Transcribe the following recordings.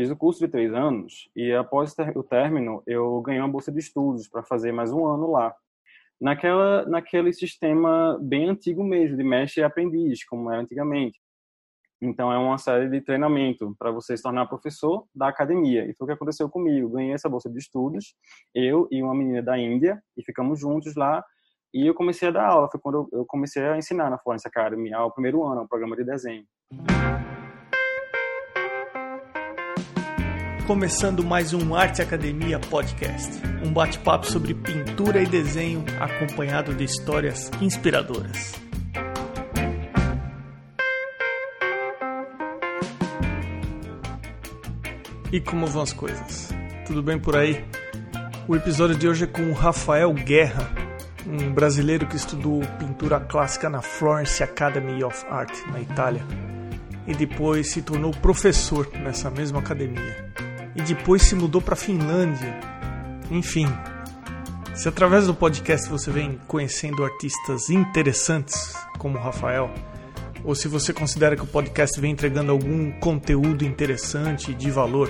fiz o curso de três anos e após o término eu ganhei uma bolsa de estudos para fazer mais um ano lá. Naquela, naquele sistema bem antigo mesmo, de mestre e aprendiz, como era antigamente. Então é uma série de treinamento para você se tornar professor da academia. E foi o que aconteceu comigo. Ganhei essa bolsa de estudos, eu e uma menina da Índia, e ficamos juntos lá. E eu comecei a dar aula. Foi quando eu comecei a ensinar na Florence Academy, ao primeiro ano, o programa de desenho. Começando mais um Arte Academia Podcast. Um bate-papo sobre pintura e desenho acompanhado de histórias inspiradoras. E como vão as coisas? Tudo bem por aí? O episódio de hoje é com o Rafael Guerra, um brasileiro que estudou pintura clássica na Florence Academy of Art, na Itália, e depois se tornou professor nessa mesma academia. E depois se mudou para Finlândia. Enfim, se através do podcast você vem conhecendo artistas interessantes como o Rafael, ou se você considera que o podcast vem entregando algum conteúdo interessante de valor,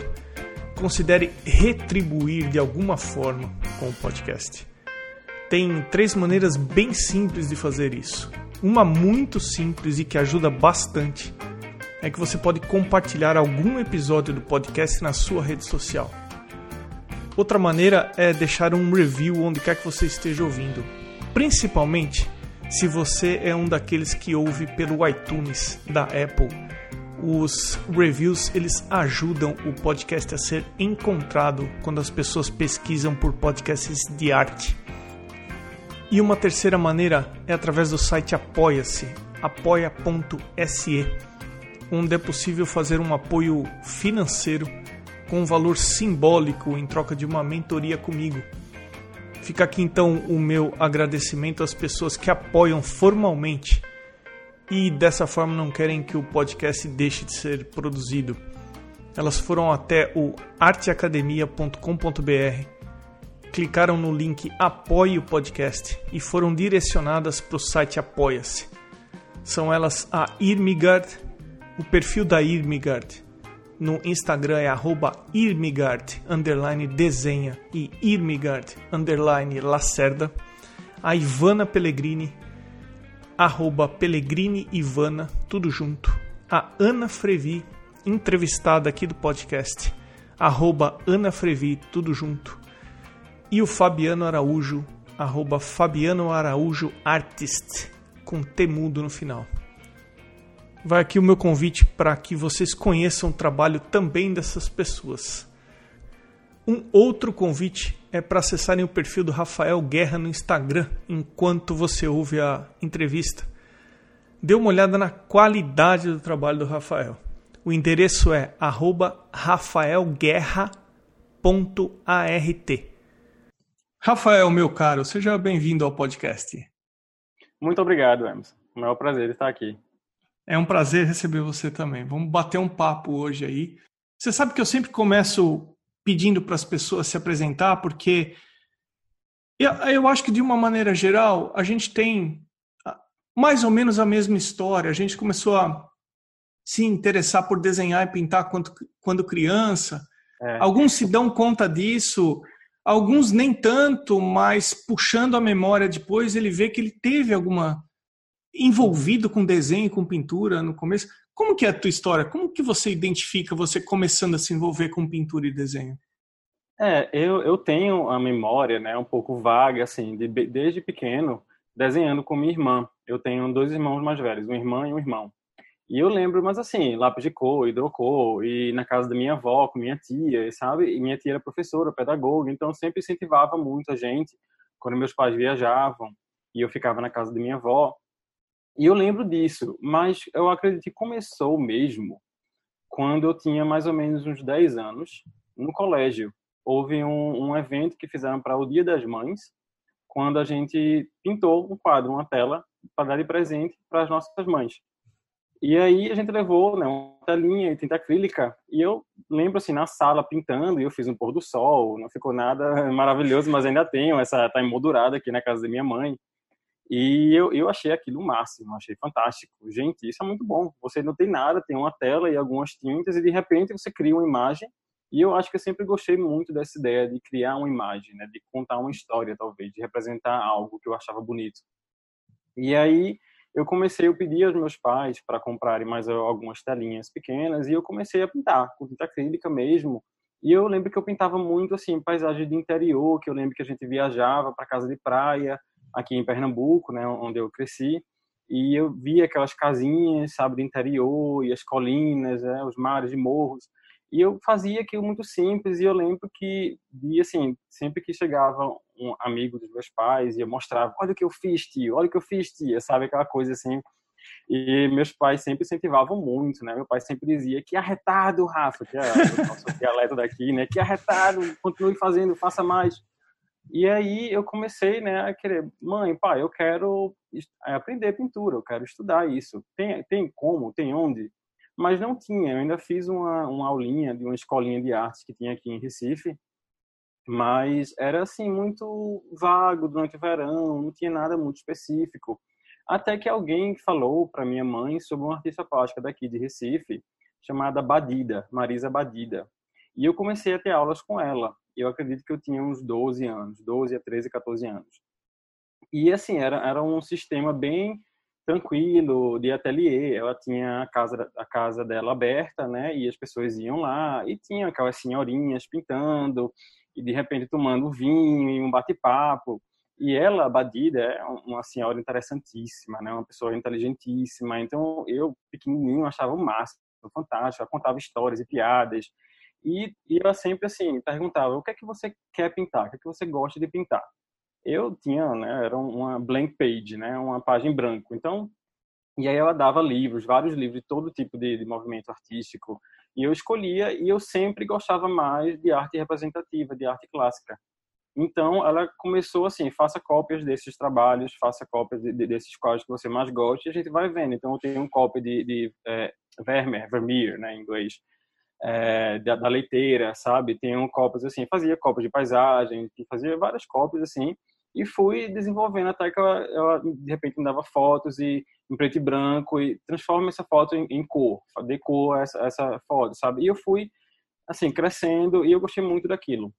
considere retribuir de alguma forma com o podcast. Tem três maneiras bem simples de fazer isso. Uma muito simples e que ajuda bastante é que você pode compartilhar algum episódio do podcast na sua rede social. Outra maneira é deixar um review onde quer que você esteja ouvindo, principalmente se você é um daqueles que ouve pelo iTunes da Apple. Os reviews eles ajudam o podcast a ser encontrado quando as pessoas pesquisam por podcasts de arte. E uma terceira maneira é através do site Apoia-se, apoia.se, onde é possível fazer um apoio financeiro com valor simbólico em troca de uma mentoria comigo. Fica aqui então o meu agradecimento às pessoas que apoiam formalmente e dessa forma não querem que o podcast deixe de ser produzido. Elas foram até o arteacademia.com.br, clicaram no link Apoie o Podcast e foram direcionadas para o site Apoia-se. São elas a Irmigard, o perfil da Irmigard no Instagram é arroba Irmigard, underline desenha e Irmigard, underline Lacerda. A Ivana Pellegrini, arroba Pellegrini Ivana, tudo junto. A Ana Frevi, entrevistada aqui do podcast, arroba Ana Frevi, tudo junto. E o Fabiano Araújo, arroba Fabiano Araújo Artist, com temudo no final vai aqui o meu convite para que vocês conheçam o trabalho também dessas pessoas. Um outro convite é para acessarem o perfil do Rafael Guerra no Instagram enquanto você ouve a entrevista. Dê uma olhada na qualidade do trabalho do Rafael. O endereço é rafaelguerra.art. Rafael, meu caro, seja bem-vindo ao podcast. Muito obrigado, Emerson. É um maior prazer estar aqui. É um prazer receber você também. Vamos bater um papo hoje aí. Você sabe que eu sempre começo pedindo para as pessoas se apresentar, porque eu acho que de uma maneira geral a gente tem mais ou menos a mesma história. A gente começou a se interessar por desenhar e pintar quando, quando criança. É. Alguns se dão conta disso, alguns nem tanto, mas puxando a memória depois ele vê que ele teve alguma envolvido com desenho, com pintura no começo. Como que é a tua história? Como que você identifica você começando a se envolver com pintura e desenho? É, eu, eu tenho a memória, né, um pouco vaga, assim, de, desde pequeno, desenhando com minha irmã. Eu tenho dois irmãos mais velhos, uma irmã e um irmão. E eu lembro, mas assim, lápis de cor, hidrocor, e na casa da minha avó, com minha tia, sabe? E minha tia era professora, pedagoga, então sempre incentivava muito a gente quando meus pais viajavam e eu ficava na casa da minha avó. E eu lembro disso, mas eu acredito que começou mesmo quando eu tinha mais ou menos uns 10 anos, no colégio. Houve um, um evento que fizeram para o Dia das Mães, quando a gente pintou um quadro, uma tela, para dar de presente para as nossas mães. E aí a gente levou né, uma telinha e tinta acrílica, e eu lembro assim, na sala pintando, e eu fiz um pôr do sol, não ficou nada maravilhoso, mas ainda tenho, essa tá emoldurada aqui na casa da minha mãe. E eu, eu achei aquilo o máximo, achei fantástico. Gente, isso é muito bom. Você não tem nada, tem uma tela e algumas tintas, e de repente você cria uma imagem E eu acho que eu sempre gostei muito dessa ideia de criar uma imagem, né, de contar uma história, talvez, de representar algo que eu achava bonito. E aí eu comecei, eu pedi aos meus pais para comprarem mais algumas telinhas pequenas e eu comecei a pintar, com tinta acrílica mesmo. E eu lembro que eu pintava muito assim paisagem de interior, que eu lembro que a gente viajava para casa de praia aqui em Pernambuco, né, onde eu cresci. E eu via aquelas casinhas, sabe, de interior e as colinas, né, os mares e morros. E eu fazia aquilo muito simples e eu lembro que, e assim, sempre que chegava um amigo dos meus pais e eu mostrava, olha o que eu fiz, tio, olha o que eu fiz, tia, sabe, aquela coisa assim. E meus pais sempre incentivavam muito, né? Meu pai sempre dizia que arretado, Rafa, que é o nosso dialeto daqui, né? Que arretado, continue fazendo, faça mais. E aí eu comecei, né, a querer, mãe, pai, eu quero aprender pintura, eu quero estudar isso. Tem, tem como, tem onde? mas não tinha. Eu ainda fiz uma, uma aulinha de uma escolinha de artes que tinha aqui em Recife, mas era assim muito vago durante o verão, não tinha nada muito específico. Até que alguém falou para minha mãe sobre uma artista plástica daqui de Recife, chamada Badida, Marisa Badida. E eu comecei a ter aulas com ela. Eu acredito que eu tinha uns 12 anos, 12 a 13, 14 anos. E assim, era, era um sistema bem tranquilo, de ateliê. Ela tinha a casa, a casa dela aberta, né? E as pessoas iam lá e tinha aquelas senhorinhas pintando e de repente tomando vinho e um bate-papo. E ela, Badida, é uma senhora interessantíssima, né? Uma pessoa inteligentíssima. Então eu, pequenininho, achava o máximo, fantástico. Ela contava histórias e piadas. E, e ela sempre assim perguntava: o que é que você quer pintar? O que é que você gosta de pintar? eu tinha, né, era uma blank page, né, uma página em branco. Então, e aí ela dava livros, vários livros de todo tipo de, de, movimento artístico, e eu escolhia e eu sempre gostava mais de arte representativa, de arte clássica. Então, ela começou assim, faça cópias desses trabalhos, faça cópias de, de, desses quadros que você mais gosta, e a gente vai vendo. Então, eu tenho um cópia de, de é, Vermeer, Vermeer, né, em inglês, é, da, da, leiteira, sabe? Tenho cópias assim, fazia cópias de paisagem, fazia várias cópias assim, e fui desenvolvendo até que ela, ela, de repente me dava fotos e em preto e branco e transforma essa foto em, em cor, decor essa, essa foto, sabe? E eu fui assim crescendo e eu gostei muito daquilo.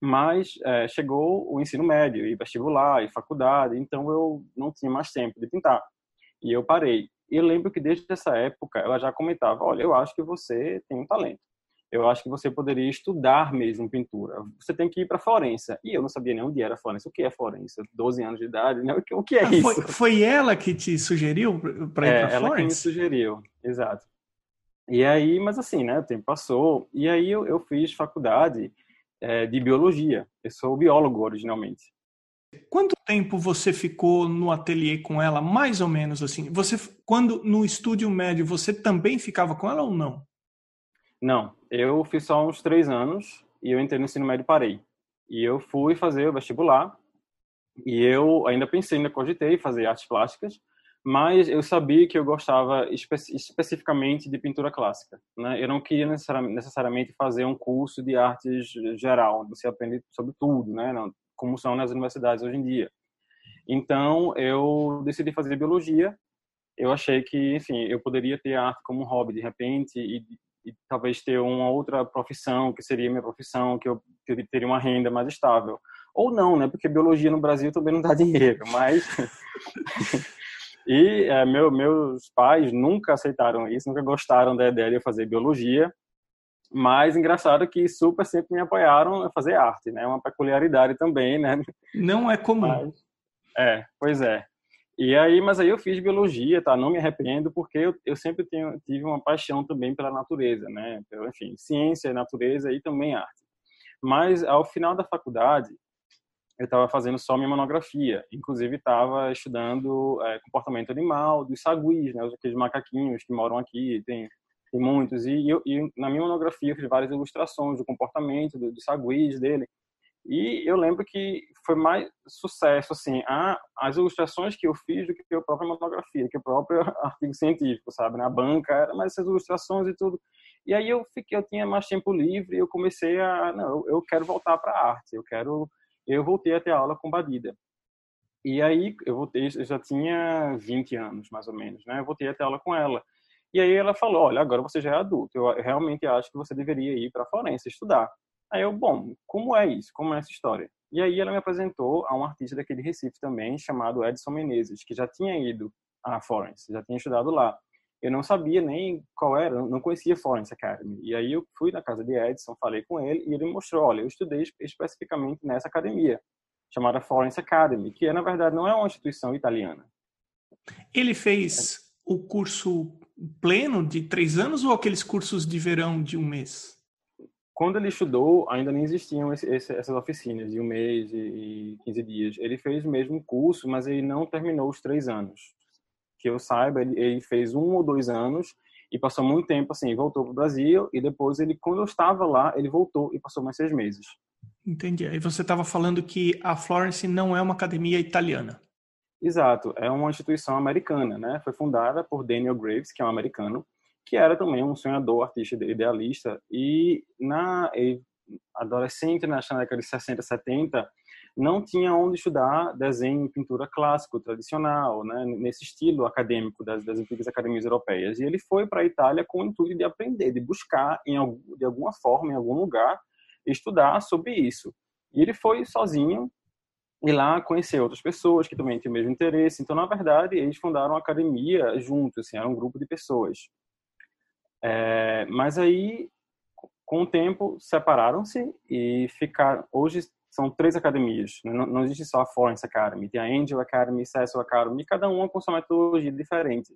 Mas é, chegou o ensino médio e vestibular e faculdade, então eu não tinha mais tempo de pintar e eu parei. E eu lembro que desde essa época ela já comentava, olha, eu acho que você tem um talento eu acho que você poderia estudar mesmo pintura. Você tem que ir para Florença. E eu não sabia nem onde era Florença. O que é Florença? 12 anos de idade, né? O que é ah, isso? Foi, foi ela que te sugeriu para ir é, para Florença? ela que me sugeriu, exato. E aí, mas assim, né? O tempo passou. E aí eu, eu fiz faculdade é, de biologia. Eu sou biólogo originalmente. Quanto tempo você ficou no ateliê com ela, mais ou menos assim? Você, quando no estúdio médio, você também ficava com ela ou não? Não, eu fiz só uns três anos e eu entrei no ensino médio e parei. E eu fui fazer o vestibular e eu ainda pensei, ainda cogitei fazer artes plásticas, mas eu sabia que eu gostava espe especificamente de pintura clássica. Né? Eu não queria necessariamente fazer um curso de artes geral, você aprende sobre tudo, né? Como são nas universidades hoje em dia. Então, eu decidi fazer biologia. Eu achei que, enfim, eu poderia ter arte como hobby de repente e e talvez ter uma outra profissão, que seria minha profissão, que eu teria uma renda mais estável. Ou não, né? Porque biologia no Brasil também não dá dinheiro, mas... e é, meu, meus pais nunca aceitaram isso, nunca gostaram da ideia de eu fazer biologia, mas engraçado que super sempre me apoiaram a fazer arte, né? Uma peculiaridade também, né? Não é comum. Mas, é, pois é. E aí, mas aí eu fiz biologia, tá? Não me arrependo porque eu, eu sempre tenho, tive uma paixão também pela natureza, né? Enfim, ciência, natureza e também arte. Mas ao final da faculdade, eu estava fazendo só minha monografia. Inclusive estava estudando é, comportamento animal dos saguis, né? Aqueles macaquinhos que moram aqui, tem tem muitos. E, eu, e na minha monografia eu fiz várias ilustrações do comportamento dos do saguis dele. E eu lembro que foi mais sucesso, assim, a, as ilustrações que eu fiz do que a própria monografia, que o próprio artigo científico, sabe? Na banca, era mais essas ilustrações e tudo. E aí eu fiquei, eu tinha mais tempo livre e eu comecei a, não, eu quero voltar para a arte, eu quero, eu voltei a ter aula com Badida. E aí eu voltei, eu já tinha 20 anos, mais ou menos, né? Eu voltei a ter aula com ela. E aí ela falou, olha, agora você já é adulto, eu realmente acho que você deveria ir para Florença estudar. Aí eu, bom, como é isso? Como é essa história? E aí ela me apresentou a um artista daquele Recife também, chamado Edson Menezes, que já tinha ido a Florence, já tinha estudado lá. Eu não sabia nem qual era, não conhecia Florence Academy. E aí eu fui na casa de Edson, falei com ele e ele me mostrou, olha, eu estudei especificamente nessa academia, chamada Florence Academy, que é, na verdade não é uma instituição italiana. Ele fez o curso pleno de três anos ou aqueles cursos de verão de um mês? Quando ele estudou, ainda nem existiam esse, esse, essas oficinas de um mês e, e 15 dias. Ele fez o mesmo curso, mas ele não terminou os três anos. Que eu saiba, ele, ele fez um ou dois anos e passou muito tempo assim, voltou para o Brasil e depois ele, quando eu estava lá, ele voltou e passou mais seis meses. Entendi. Aí você estava falando que a Florence não é uma academia italiana. Exato, é uma instituição americana, né? Foi fundada por Daniel Graves, que é um americano, que era também um sonhador, artista idealista, e na adolescente, na década de 60, 70, não tinha onde estudar desenho e pintura clássico, tradicional, né, nesse estilo acadêmico das, das antigas academias europeias. E ele foi para a Itália com o intuito de aprender, de buscar, em, de alguma forma, em algum lugar, estudar sobre isso. E ele foi sozinho e lá conhecer outras pessoas que também tinham o mesmo interesse. Então, na verdade, eles fundaram uma academia juntos, assim, era um grupo de pessoas. É, mas aí, com o tempo, separaram-se e ficaram. Hoje são três academias. Né? Não, não existe só a Florence Academy. Tem a Angel Academy, Cecil Academy, cada uma com sua metodologia diferente.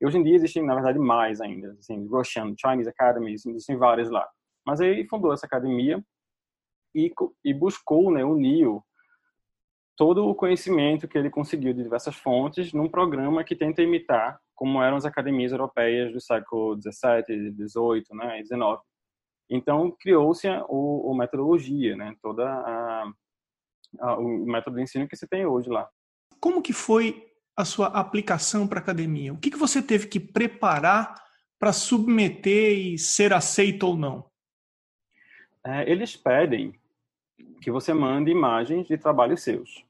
E hoje em dia existem, na verdade, mais ainda. Assim, Russian, Chinese Academy, existem várias lá. Mas aí fundou essa academia e, e buscou né, unir todo o conhecimento que ele conseguiu de diversas fontes num programa que tenta imitar como eram as academias europeias do século 17, 18, né, 19. Então criou-se o, o, metodologia, né, toda a, a, o método de ensino que se tem hoje lá. Como que foi a sua aplicação para a academia? O que, que você teve que preparar para submeter e ser aceito ou não? É, eles pedem que você mande imagens de trabalhos seus.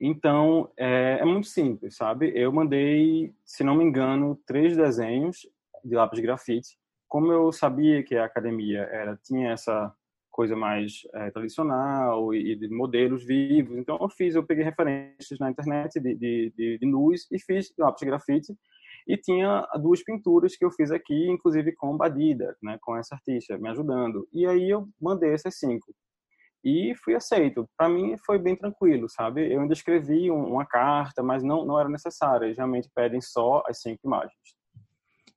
Então, é, é, muito simples, sabe? Eu mandei, se não me engano, três desenhos de lápis de grafite. Como eu sabia que a academia era tinha essa coisa mais é, tradicional e, de modelos vivos, então eu fiz, eu peguei referências na internet de, de, de, de luz e fiz lápis de grafite. E tinha duas pinturas que eu fiz aqui, inclusive com Badida, né, com essa artista me ajudando. E aí eu mandei essas cinco e fui aceito. Para mim foi bem tranquilo, sabe? Eu ainda escrevi uma carta, mas não, não era necessário. Eles realmente pedem só as cinco imagens.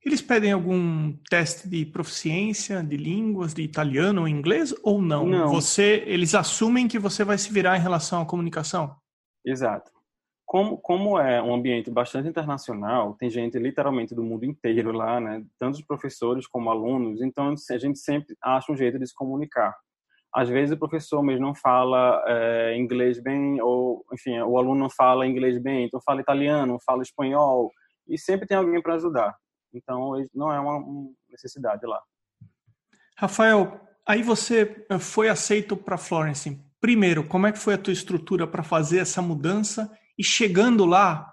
Eles pedem algum teste de proficiência de línguas, de italiano ou inglês ou não? não? Você, eles assumem que você vai se virar em relação à comunicação? Exato. Como, como é um ambiente bastante internacional, tem gente literalmente do mundo inteiro lá, né? Tanto os professores como alunos, então a gente sempre acha um jeito de se comunicar às vezes o professor mesmo não fala é, inglês bem, ou, enfim, o aluno não fala inglês bem, então fala italiano, fala espanhol, e sempre tem alguém para ajudar. Então, não é uma necessidade lá. Rafael, aí você eh, foi aceito para Florence. Primeiro, como é que foi a tua estrutura para fazer essa mudança? E chegando lá,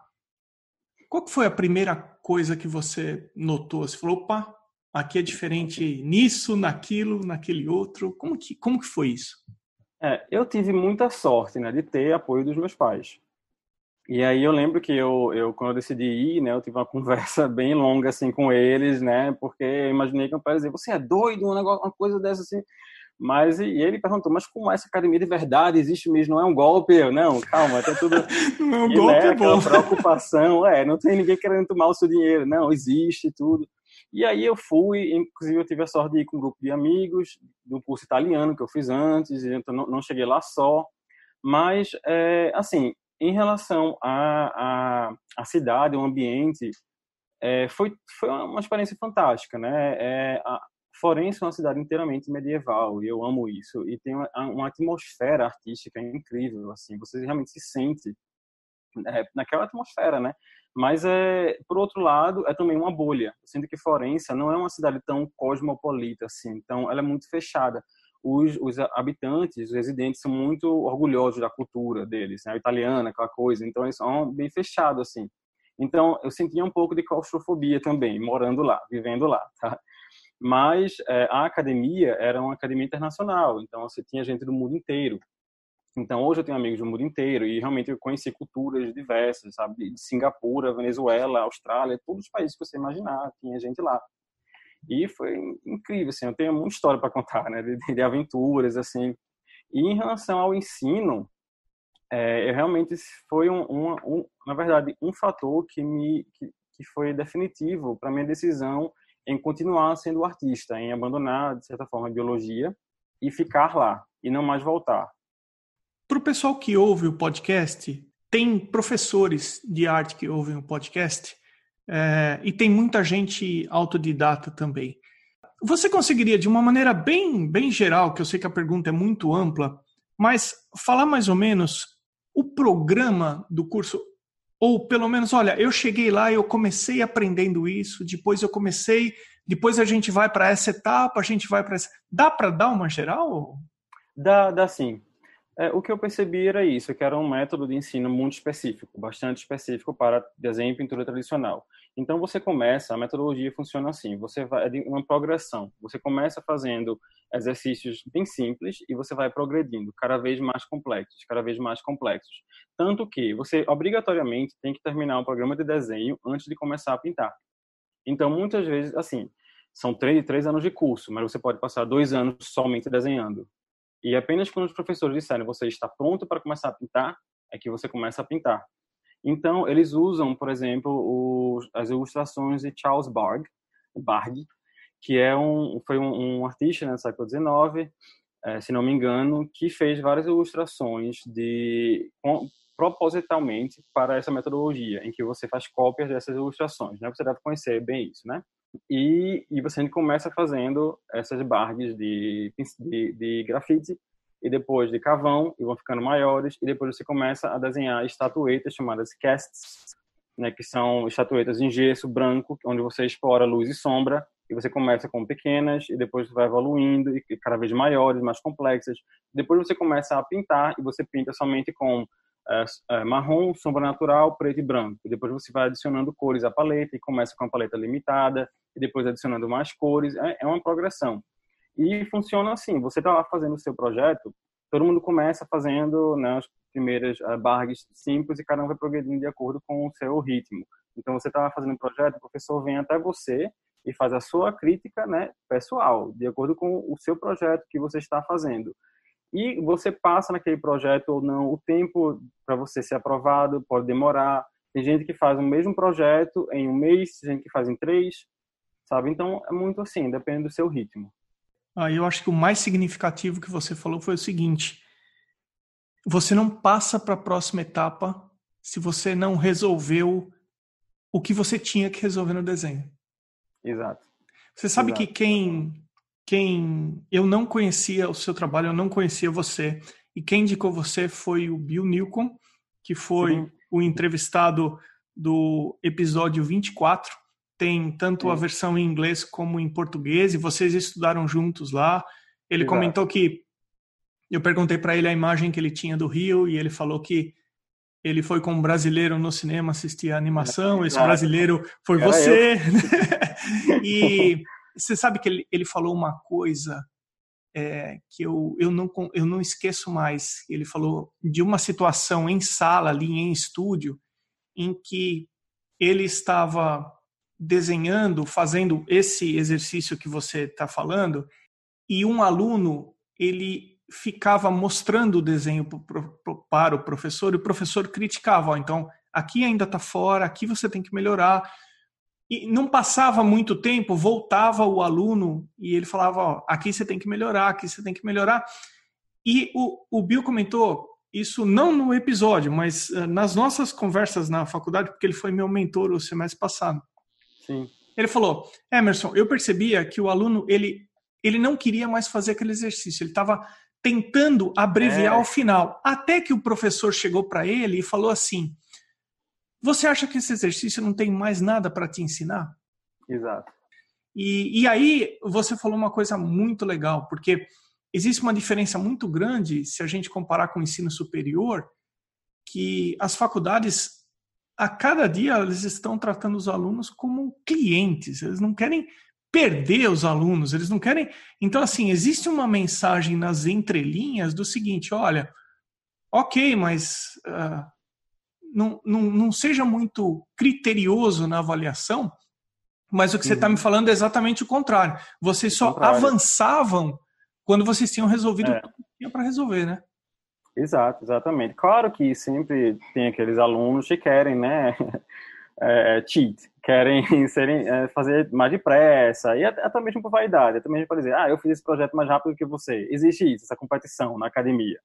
qual foi a primeira coisa que você notou? Você falou, opa, aqui é diferente nisso, naquilo, naquele outro. Como que, como que foi isso? É, eu tive muita sorte, né, de ter apoio dos meus pais. E aí eu lembro que eu, eu quando eu decidi ir, né, eu tive uma conversa bem longa assim com eles, né, porque eu imaginei que meu pai ia dizer, você é doido, um negócio, uma coisa dessa assim. Mas e ele perguntou, mas como é essa academia de verdade existe mesmo? Não é um golpe? Eu, não, calma, tá tudo. não é um golpe, né, é bom. preocupação, é, não tem ninguém querendo tomar o seu dinheiro, não, existe tudo. E aí eu fui, inclusive eu tive a sorte de ir com um grupo de amigos do curso italiano que eu fiz antes, então não, não cheguei lá só. Mas, é, assim, em relação à, à, à cidade, ao ambiente, é, foi, foi uma experiência fantástica, né? É, a Florença é uma cidade inteiramente medieval e eu amo isso. E tem uma, uma atmosfera artística incrível, assim, você realmente se sente naquela atmosfera, né? Mas, é, por outro lado, é também uma bolha. Eu sinto que Florença não é uma cidade tão cosmopolita assim, então ela é muito fechada. Os, os habitantes, os residentes são muito orgulhosos da cultura deles, né? O italiano, aquela coisa, então eles são bem fechados assim. Então, eu sentia um pouco de claustrofobia também, morando lá, vivendo lá, tá? Mas é, a academia era uma academia internacional, então você tinha gente do mundo inteiro. Então, hoje eu tenho amigos do mundo inteiro e realmente eu conheci culturas diversas, sabe? De Singapura, Venezuela, Austrália, todos os países que você imaginar, tinha gente lá. E foi incrível, assim, eu tenho muita história para contar, né? De, de, aventuras, assim. E em relação ao ensino, é, realmente foi um, um, um, na verdade, um fator que me que, que foi definitivo para minha decisão em continuar sendo artista, em abandonar, de certa forma, a biologia e ficar lá, e não mais voltar. Para o pessoal que ouve o podcast, tem professores de arte que ouvem o podcast é, e tem muita gente autodidata também. Você conseguiria, de uma maneira bem, bem geral, que eu sei que a pergunta é muito ampla, mas falar mais ou menos o programa do curso, ou pelo menos, olha, eu cheguei lá, eu comecei aprendendo isso, depois eu comecei, depois a gente vai para essa etapa, a gente vai para essa. Dá para dar uma geral? Dá, dá sim. É, o que eu percebi era isso, que era um método de ensino muito específico, bastante específico para desenho e pintura tradicional. Então você começa, a metodologia funciona assim, você vai é uma progressão. Você começa fazendo exercícios bem simples e você vai progredindo, cada vez mais complexos, cada vez mais complexos. Tanto que você obrigatoriamente tem que terminar um programa de desenho antes de começar a pintar. Então muitas vezes, assim, são três, três anos de curso, mas você pode passar dois anos somente desenhando. E apenas quando os professores disserem você está pronto para começar a pintar, é que você começa a pintar. Então, eles usam, por exemplo, os, as ilustrações de Charles Barg, Barg que é um, foi um, um artista né, século XIX, é, se não me engano, que fez várias ilustrações de com, propositalmente para essa metodologia, em que você faz cópias dessas ilustrações. Né? Você deve conhecer bem isso, né? E, e você começa fazendo essas barras de, de, de grafite e depois de cavão e vão ficando maiores e depois você começa a desenhar estatuetas chamadas casts, né, que são estatuetas em gesso branco, onde você explora luz e sombra e você começa com pequenas e depois vai evoluindo e cada vez maiores, mais complexas. Depois você começa a pintar e você pinta somente com marrom, sombra natural, preto e branco. E depois você vai adicionando cores à paleta e começa com a paleta limitada e depois adicionando mais cores. É, é uma progressão. E funciona assim: você está lá fazendo o seu projeto, todo mundo começa fazendo né, as primeiras barras simples e cada um vai progredindo de acordo com o seu ritmo. Então você está fazendo um projeto, o professor vem até você e faz a sua crítica né, pessoal, de acordo com o seu projeto que você está fazendo e você passa naquele projeto ou não, o tempo para você ser aprovado pode demorar. Tem gente que faz o mesmo projeto em um mês, tem gente que faz em três, sabe? Então é muito assim, depende do seu ritmo. Ah, eu acho que o mais significativo que você falou foi o seguinte: você não passa para a próxima etapa se você não resolveu o que você tinha que resolver no desenho. Exato. Você sabe Exato. que quem quem eu não conhecia o seu trabalho, eu não conhecia você. E quem indicou você foi o Bill Newcomb, que foi Sim. o entrevistado do episódio 24. Tem tanto Sim. a versão em inglês como em português, e vocês estudaram juntos lá. Ele Exato. comentou que eu perguntei para ele a imagem que ele tinha do Rio, e ele falou que ele foi com um brasileiro no cinema assistir a animação. Esse brasileiro foi Era você. e você sabe que ele, ele falou uma coisa é, que eu, eu, não, eu não esqueço mais. Ele falou de uma situação em sala, ali em estúdio, em que ele estava desenhando, fazendo esse exercício que você está falando, e um aluno ele ficava mostrando o desenho para o professor e o professor criticava. Ó, então, aqui ainda está fora, aqui você tem que melhorar. E não passava muito tempo, voltava o aluno e ele falava: ó, aqui você tem que melhorar, aqui você tem que melhorar. E o, o Bill comentou isso não no episódio, mas uh, nas nossas conversas na faculdade, porque ele foi meu mentor o semestre passado. Sim. Ele falou: Emerson, eu percebia que o aluno ele, ele não queria mais fazer aquele exercício, ele estava tentando abreviar é. o final. Até que o professor chegou para ele e falou assim: você acha que esse exercício não tem mais nada para te ensinar? Exato. E, e aí você falou uma coisa muito legal, porque existe uma diferença muito grande se a gente comparar com o ensino superior, que as faculdades a cada dia eles estão tratando os alunos como clientes, eles não querem perder os alunos, eles não querem. Então, assim, existe uma mensagem nas entrelinhas do seguinte: olha, ok, mas uh, não, não, não seja muito criterioso na avaliação, mas o que uhum. você está me falando é exatamente o contrário. Vocês só contrário. avançavam quando vocês tinham resolvido é. o que tinha para resolver, né? Exato, exatamente. Claro que sempre tem aqueles alunos que querem, né, é, cheat, querem serem, é, fazer mais depressa, e até mesmo por vaidade, até mesmo para dizer, ah, eu fiz esse projeto mais rápido que você. Existe isso, essa competição na academia,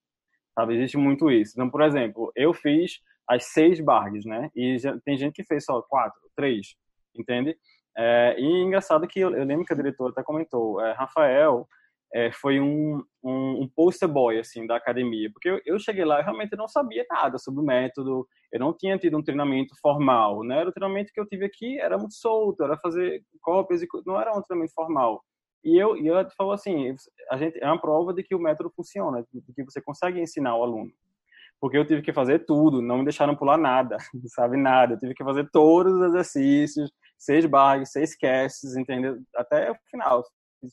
sabe? Existe muito isso. Então, por exemplo, eu fiz as seis bargs, né, e já, tem gente que fez só quatro, três, entende? É, e engraçado que eu, eu, lembro que a diretora até comentou, é, Rafael é, foi um, um, um, poster boy assim da academia, porque eu, eu, cheguei lá e realmente não sabia nada sobre o método, eu não tinha tido um treinamento formal, né? Era o treinamento que eu tive aqui era muito solto, era fazer cópias e não era um treinamento formal. E eu e ela falou assim, a gente é uma prova de que o método funciona, de que você consegue ensinar o aluno. Porque eu tive que fazer tudo, não me deixaram pular nada, sabe nada. Eu tive que fazer todos os exercícios, seis barras, seis casts, entendeu? Até o final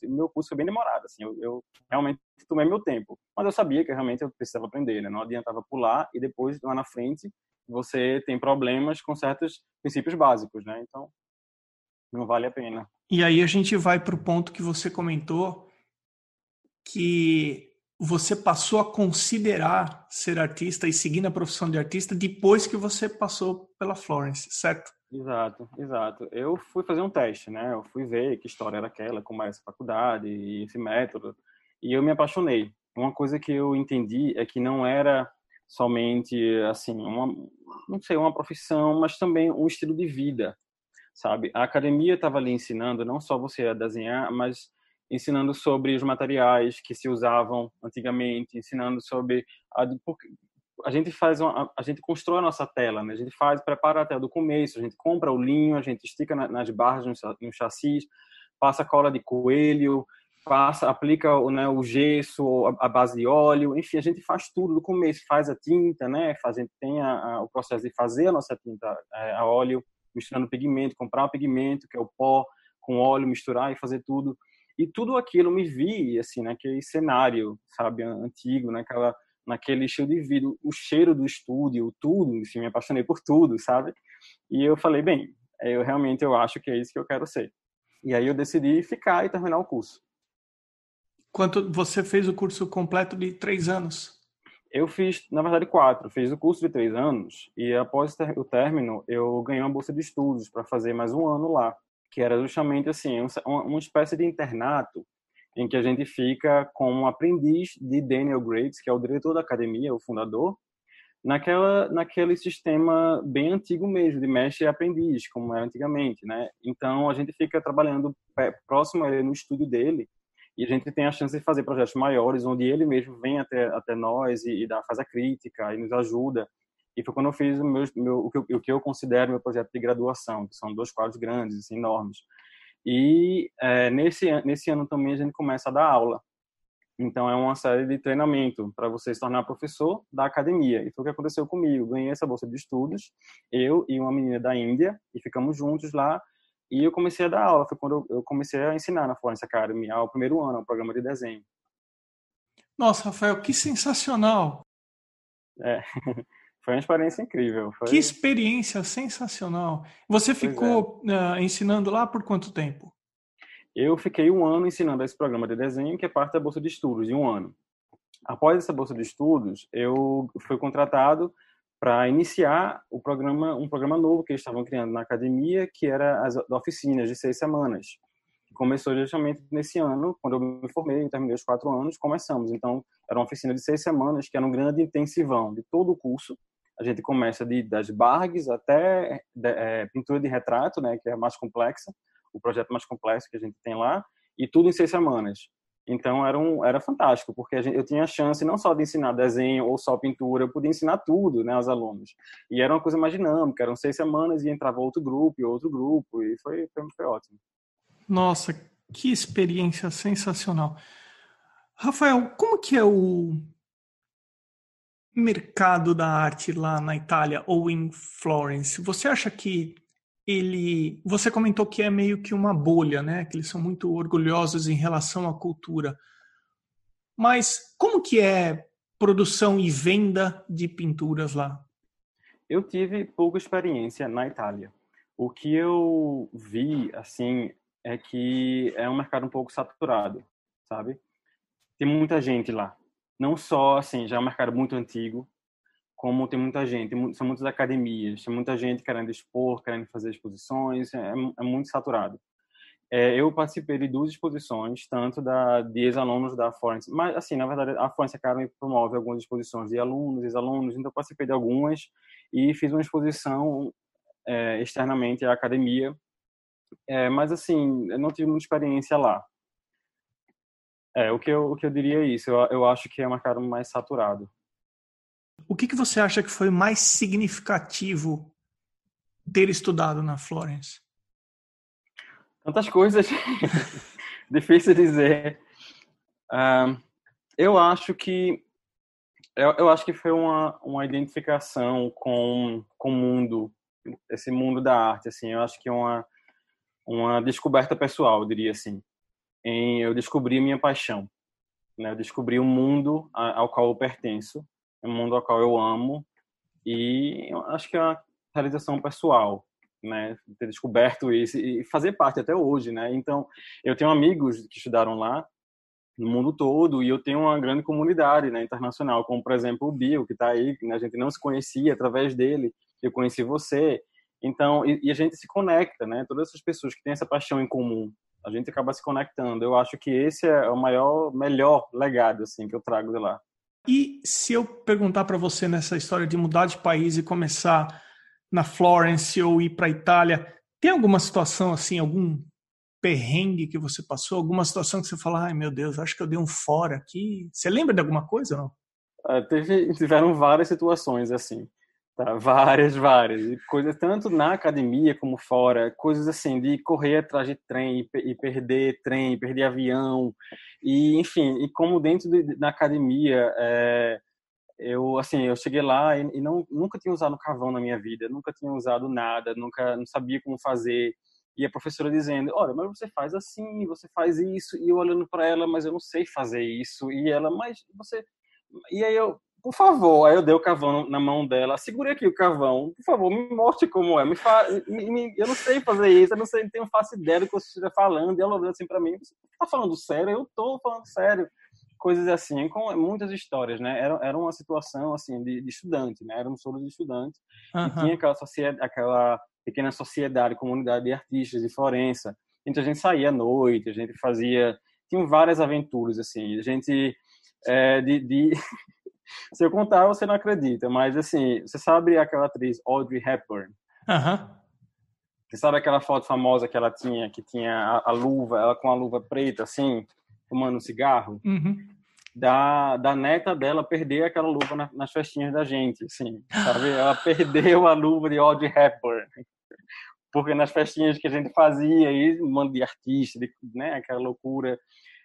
meu curso foi bem demorado, assim, eu, eu, realmente tomei meu tempo. Mas eu sabia que realmente eu precisava aprender, né? Não adiantava pular e depois, lá na frente, você tem problemas com certos princípios básicos, né? Então, não vale a pena. E aí a gente vai para o ponto que você comentou, que você passou a considerar ser artista e seguir na profissão de artista depois que você passou pela Florence, certo? Exato, exato. Eu fui fazer um teste, né? Eu fui ver que história era aquela, como era essa faculdade e esse método, e eu me apaixonei. Uma coisa que eu entendi é que não era somente assim, uma, não sei, uma profissão, mas também um estilo de vida, sabe? A academia estava ali ensinando não só você a desenhar, mas ensinando sobre os materiais que se usavam antigamente, ensinando sobre a, a gente faz uma, a gente constrói a nossa tela, né? A gente faz, prepara a tela do começo, a gente compra o linho, a gente estica nas barras no, chassi, passa cola de coelho, passa, aplica né, o gesso, a, base de óleo, enfim, a gente faz tudo do começo, faz a tinta, né? Faz, a gente tem a, a, o processo de fazer a nossa tinta é, a óleo, misturando pigmento, comprar o pigmento, que é o pó, com óleo, misturar e fazer tudo. E tudo aquilo me vi, assim, naquele cenário, sabe, antigo, naquela naquele estilo de vida, o cheiro do estúdio, tudo, enfim, me apaixonei por tudo, sabe? E eu falei, bem, eu realmente eu acho que é isso que eu quero ser. E aí eu decidi ficar e terminar o curso. Quanto você fez o curso completo de três anos? Eu fiz, na verdade, quatro. Fiz o curso de três anos e após o término eu ganhei uma bolsa de estudos para fazer mais um ano lá, que era justamente assim uma espécie de internato em que a gente fica como aprendiz de Daniel Graves, que é o diretor da academia, o fundador, naquela naquele sistema bem antigo mesmo de mestre e aprendiz, como era antigamente, né? Então a gente fica trabalhando próximo a ele no estúdio dele e a gente tem a chance de fazer projetos maiores, onde ele mesmo vem até até nós e, e dá faz a crítica e nos ajuda. E foi quando eu fiz o meu, meu o, que, o que eu considero meu projeto de graduação, que são dois quadros grandes, assim, enormes. E é, nesse, nesse ano também a gente começa a dar aula. Então é uma série de treinamento para você se tornar professor da academia. E foi o que aconteceu comigo. Ganhei essa bolsa de estudos, eu e uma menina da Índia, e ficamos juntos lá. E eu comecei a dar aula. Foi quando eu comecei a ensinar na Florence Academy, ao primeiro ano, o programa de desenho. Nossa, Rafael, que sensacional! É. Foi uma experiência incrível. Foi... Que experiência sensacional. Você ficou é. uh, ensinando lá por quanto tempo? Eu fiquei um ano ensinando esse programa de desenho, que é parte da Bolsa de Estudos, de um ano. Após essa Bolsa de Estudos, eu fui contratado para iniciar o programa, um programa novo que eles estavam criando na academia, que era as oficinas de seis semanas. Começou justamente nesse ano, quando eu me formei, eu terminei os quatro anos, começamos. Então, era uma oficina de seis semanas, que era um grande intensivão de todo o curso, a gente começa de, das bargs até de, é, pintura de retrato, né, que é mais complexa, o projeto mais complexo que a gente tem lá, e tudo em seis semanas. Então era um era fantástico, porque gente, eu tinha a chance não só de ensinar desenho ou só pintura, eu podia ensinar tudo, né, aos alunos. E era uma coisa mais dinâmica, eram seis semanas e entrava outro grupo e outro grupo, e foi, foi, foi ótimo. Nossa, que experiência sensacional. Rafael, como que é o mercado da arte lá na Itália ou em Florence, você acha que ele, você comentou que é meio que uma bolha, né? Que eles são muito orgulhosos em relação à cultura. Mas como que é produção e venda de pinturas lá? Eu tive pouca experiência na Itália. O que eu vi, assim, é que é um mercado um pouco saturado, sabe? Tem muita gente lá. Não só, assim, já é um mercado muito antigo, como tem muita gente, são muitas academias, tem muita gente querendo expor, querendo fazer exposições, é, é muito saturado. É, eu participei de duas exposições, tanto da, de ex-alunos da Forense, mas, assim, na verdade, a Forense Academy promove algumas exposições de alunos, ex-alunos, então eu participei de algumas e fiz uma exposição é, externamente à academia, é, mas, assim, eu não tive muita experiência lá. É, o que eu, o que eu diria é isso, eu, eu acho que é um mercado mais saturado. O que, que você acha que foi mais significativo ter estudado na Florence? Tantas coisas. Difícil dizer. Uh, eu acho que eu, eu, acho que foi uma, uma identificação com, com o mundo, esse mundo da arte, assim. Eu acho que é uma uma descoberta pessoal, eu diria assim. Em eu descobri minha paixão, né? Eu descobri um mundo ao qual eu pertenço um mundo ao qual eu amo e acho que é uma realização pessoal, né, ter descoberto isso e fazer parte até hoje, né? Então, eu tenho amigos que estudaram lá no mundo todo e eu tenho uma grande comunidade, né, internacional, como por exemplo o Bill que está aí, né, a gente não se conhecia através dele, eu conheci você, então e, e, a gente se conecta, né? Todas essas pessoas que têm essa paixão em comum, a gente acaba se conectando. Eu acho que esse é o maior, melhor legado assim que eu trago de lá. E se eu perguntar para você nessa história de mudar de país e começar na Florence ou ir para a Itália, tem alguma situação assim, algum perrengue que você passou, alguma situação que você fala, ai meu Deus, acho que eu dei um fora aqui. Você lembra de alguma coisa não? Uh, teve, tiveram várias situações assim. Tá, várias, várias. E coisas tanto na academia como fora, coisas assim de correr atrás de trem e, perder trem, perder avião, e enfim, e como dentro de, academia, é, eu assim, eu cheguei lá e, e, não nunca tinha usado carvão na minha vida, nunca tinha usado nada, nunca não sabia como fazer. E a professora dizendo: "Olha, mas você faz assim, você faz isso". E eu olhando para ela, mas eu não sei fazer isso. E ela: "Mas você e aí eu, por favor, aí eu dei o carvão na mão dela, segure aqui o carvão, por favor, me mostre como é, me fa... Me, me... eu não sei fazer isso, eu não sei, não tenho faço ideia do que você estiver falando, e ela olhando assim para mim, você tá falando sério? Eu tô falando sério. Coisas assim, com muitas histórias, né? Era, era uma situação, assim, de, de estudante, né? Era um solo de estudante, uhum. e tinha aquela, sociedade, aquela pequena sociedade, comunidade de artistas de Florença, então a gente saía à noite, a gente fazia, tinha várias aventuras, assim, a gente... É, de, de... Se eu contar, você não acredita, mas assim, você sabe aquela atriz Audrey Hepburn? Aham. Uhum. Você sabe aquela foto famosa que ela tinha, que tinha a, a, luva, ela com a luva preta, assim, fumando um cigarro? Uhum. Da, da neta dela perder aquela luva na, nas festinhas da gente, assim, sabe? Ela perdeu a luva de Audrey Hepburn. Porque nas festinhas que a gente fazia, aí, um monte de artista, de, né, aquela loucura.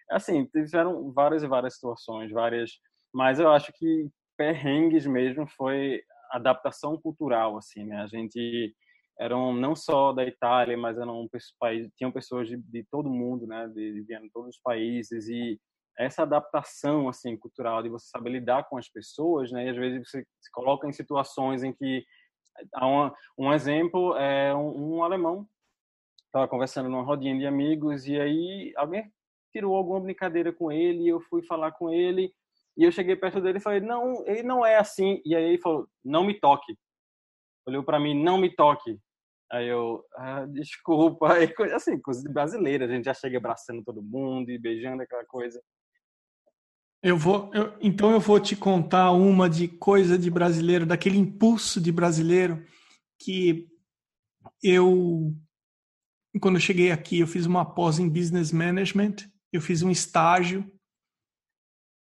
Assim, tiveram várias e várias situações, várias mas eu acho que perrengues mesmo foi adaptação cultural, assim, né? A gente eram não só da Itália, mas eram países, tinham pessoas de, de todo mundo, né? De, de todos os países e essa adaptação assim cultural de você saber lidar com as pessoas, né? E às vezes você se coloca em situações em que há uma, um exemplo é um, um alemão estava conversando numa rodinha de amigos e aí alguém tirou alguma brincadeira com ele e eu fui falar com ele e eu cheguei perto dele e falei, não, ele não é assim. E aí ele falou, não me toque. Olhou para mim, não me toque. Aí eu, ah, desculpa. Assim, coisa de brasileira, a gente já chega abraçando todo mundo e beijando aquela coisa. Eu vou, eu, então eu vou te contar uma de coisa de brasileiro, daquele impulso de brasileiro que eu quando eu cheguei aqui, eu fiz uma pós em business management, eu fiz um estágio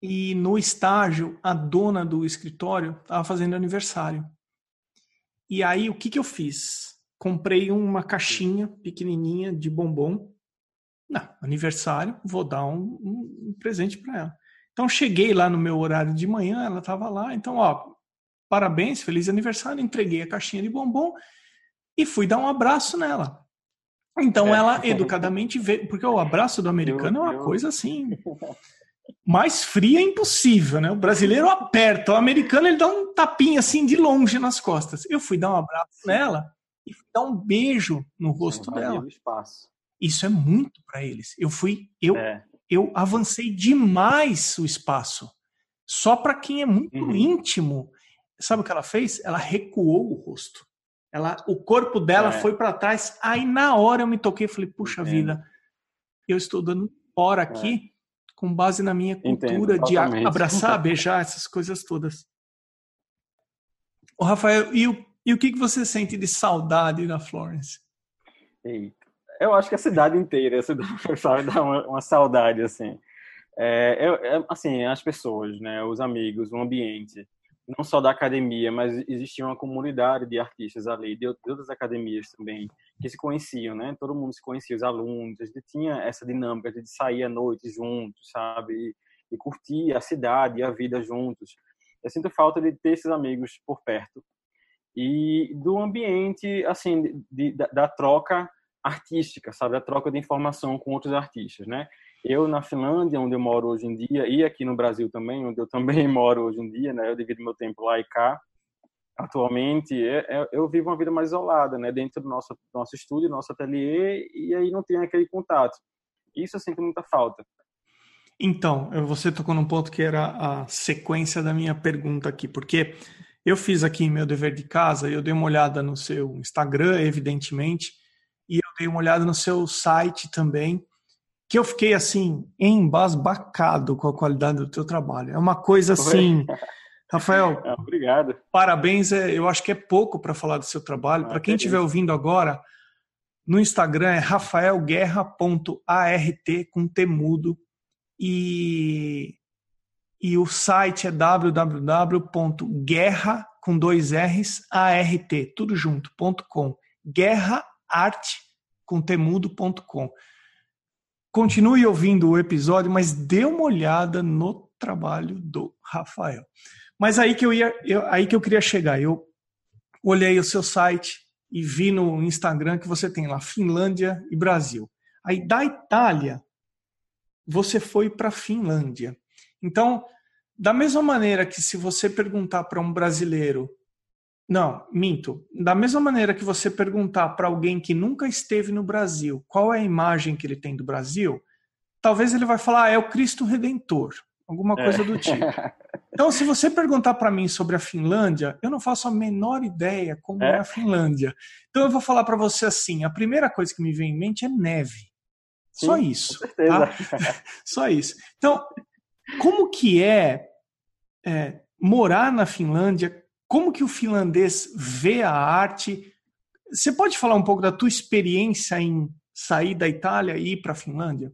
e no estágio, a dona do escritório estava fazendo aniversário. E aí, o que, que eu fiz? Comprei uma caixinha pequenininha de bombom. Não, aniversário, vou dar um, um presente para ela. Então, cheguei lá no meu horário de manhã, ela estava lá. Então, ó, parabéns, feliz aniversário, entreguei a caixinha de bombom e fui dar um abraço nela. Então é. ela educadamente veio, porque o abraço do americano é uma coisa assim mais fria impossível, né? O brasileiro aperta, o americano ele dá um tapinha assim de longe nas costas. Eu fui dar um abraço nela e fui dar um beijo no rosto Sim, dela. Isso é muito para eles. Eu fui, eu, é. eu avancei demais o espaço. Só para quem é muito uhum. íntimo. Sabe o que ela fez? Ela recuou o rosto. Ela, o corpo dela é. foi para trás. Aí na hora eu me toquei e falei: puxa vida, eu estou dando fora aqui é. Com base na minha cultura Entendo, de abraçar, beijar, essas coisas todas. O Rafael, e o, e o que, que você sente de saudade da Florence? Eita. Eu acho que a cidade inteira, a cidade, sabe, dá uma, uma saudade, assim. É, é, assim, as pessoas, né, os amigos, o ambiente não só da academia, mas existia uma comunidade de artistas ali, de outras academias também, que se conheciam, né? Todo mundo se conhecia, os alunos, a gente tinha essa dinâmica de sair à noite juntos, sabe? E, e curtir a cidade e a vida juntos. Eu sinto falta de ter esses amigos por perto e do ambiente, assim, de, de, da, da troca artística, sabe? A troca de informação com outros artistas, né? Eu, na Finlândia, onde eu moro hoje em dia, e aqui no Brasil também, onde eu também moro hoje em dia, né? Eu divido meu tempo lá e cá. Atualmente, é, é, eu vivo uma vida mais isolada, né? Dentro do nosso, nosso estúdio, nosso ateliê, e aí não tem aquele contato. Isso eu sinto muita falta. Então, você tocou num ponto que era a sequência da minha pergunta aqui, porque eu fiz aqui meu dever de casa, eu dei uma olhada no seu Instagram, evidentemente, e eu dei uma olhada no seu site também, que eu fiquei assim embasbacado com a qualidade do teu trabalho. É uma coisa assim, Rafael. É, obrigado. Parabéns, é, eu acho que é pouco para falar do seu trabalho. Para quem estiver ouvindo agora, no Instagram é rafaelguerra.art com temudo e e o site é www.guerra com dois R's art tudo junto ponto com guerraart com temudo.com Continue ouvindo o episódio, mas dê uma olhada no trabalho do Rafael. Mas aí que eu ia, eu, aí que eu queria chegar. Eu olhei o seu site e vi no Instagram que você tem lá Finlândia e Brasil. Aí da Itália você foi para Finlândia. Então, da mesma maneira que se você perguntar para um brasileiro não, minto. Da mesma maneira que você perguntar para alguém que nunca esteve no Brasil qual é a imagem que ele tem do Brasil, talvez ele vai falar, ah, é o Cristo Redentor, alguma é. coisa é. do tipo. Então, se você perguntar para mim sobre a Finlândia, eu não faço a menor ideia como é, é a Finlândia. Então, eu vou falar para você assim: a primeira coisa que me vem em mente é neve. Sim, Só isso. Tá? Só isso. Então, como que é, é morar na Finlândia? Como que o finlandês vê a arte? Você pode falar um pouco da tua experiência em sair da Itália e ir para a Finlândia?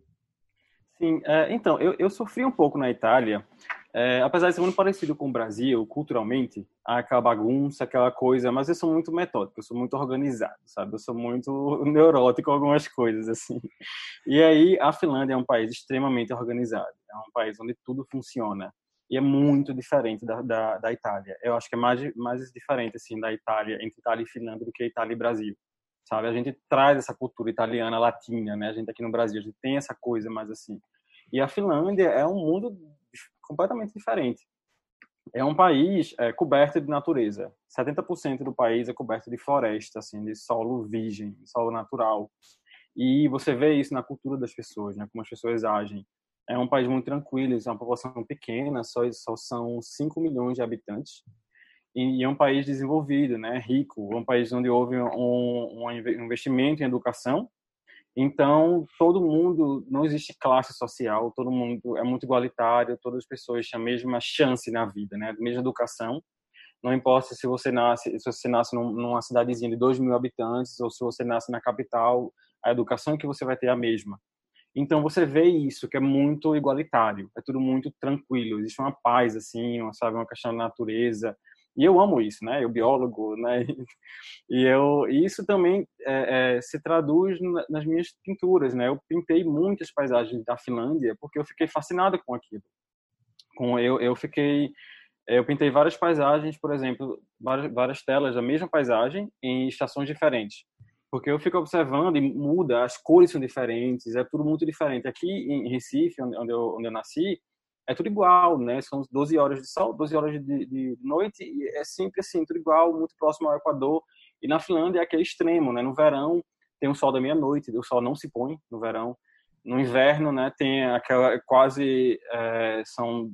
Sim, é, então, eu, eu, sofri um pouco na Itália, é, apesar de ser muito parecido com o Brasil, culturalmente, aquela bagunça, aquela coisa, mas eu sou muito metódico, eu sou muito organizado, sabe? Eu sou muito neurótico com algumas coisas, assim. E aí, a Finlândia é um país extremamente organizado, é um país onde tudo funciona e é muito diferente da, da, da, Itália. Eu acho que é mais, mais diferente, assim, da Itália, entre Itália e Finlândia do que Itália e Brasil. Sabe? A gente traz essa cultura italiana, latina, né? A gente aqui no Brasil, a gente tem essa coisa mais assim. E a Finlândia é um mundo completamente diferente. É um país é, coberto de natureza. 70% do país é coberto de floresta, assim, de solo virgem, solo natural. E você vê isso na cultura das pessoas, né? Como as pessoas agem é um país muito tranquilo, é uma população pequena, só, só são 5 milhões de habitantes. E é um país desenvolvido, né, rico, é um país onde houve um, um investimento em educação. Então, todo mundo, não existe classe social, todo mundo é muito igualitário, todas as pessoas têm a mesma chance na vida, né, a mesma educação. Não importa se você nasce, se você nasce numa cidadezinha de 2 mil habitantes ou se você nasce na capital, a educação que você vai ter é a mesma. Então você vê isso, que é muito igualitário, é tudo muito tranquilo, existe uma paz, assim, uma, sabe, uma questão da natureza. E eu amo isso, né? Eu biólogo, né? E eu e isso também é, é, se traduz nas minhas pinturas, né? Eu pintei muitas paisagens da Finlândia porque eu fiquei fascinado com aquilo. Com eu, eu fiquei eu pintei várias paisagens, por exemplo, várias, várias telas da mesma paisagem em estações diferentes. Porque eu fico observando e muda, as cores são diferentes, é tudo muito diferente. Aqui em Recife, onde eu, onde eu nasci, é tudo igual, né? São 12 horas de sol, 12 horas de, de, noite, e é sempre assim, tudo igual, muito próximo ao Equador. E na Finlândia é aquele extremo, né? No verão tem o sol da meia-noite, o sol não se põe no verão. No inverno, né, tem aquela quase é, são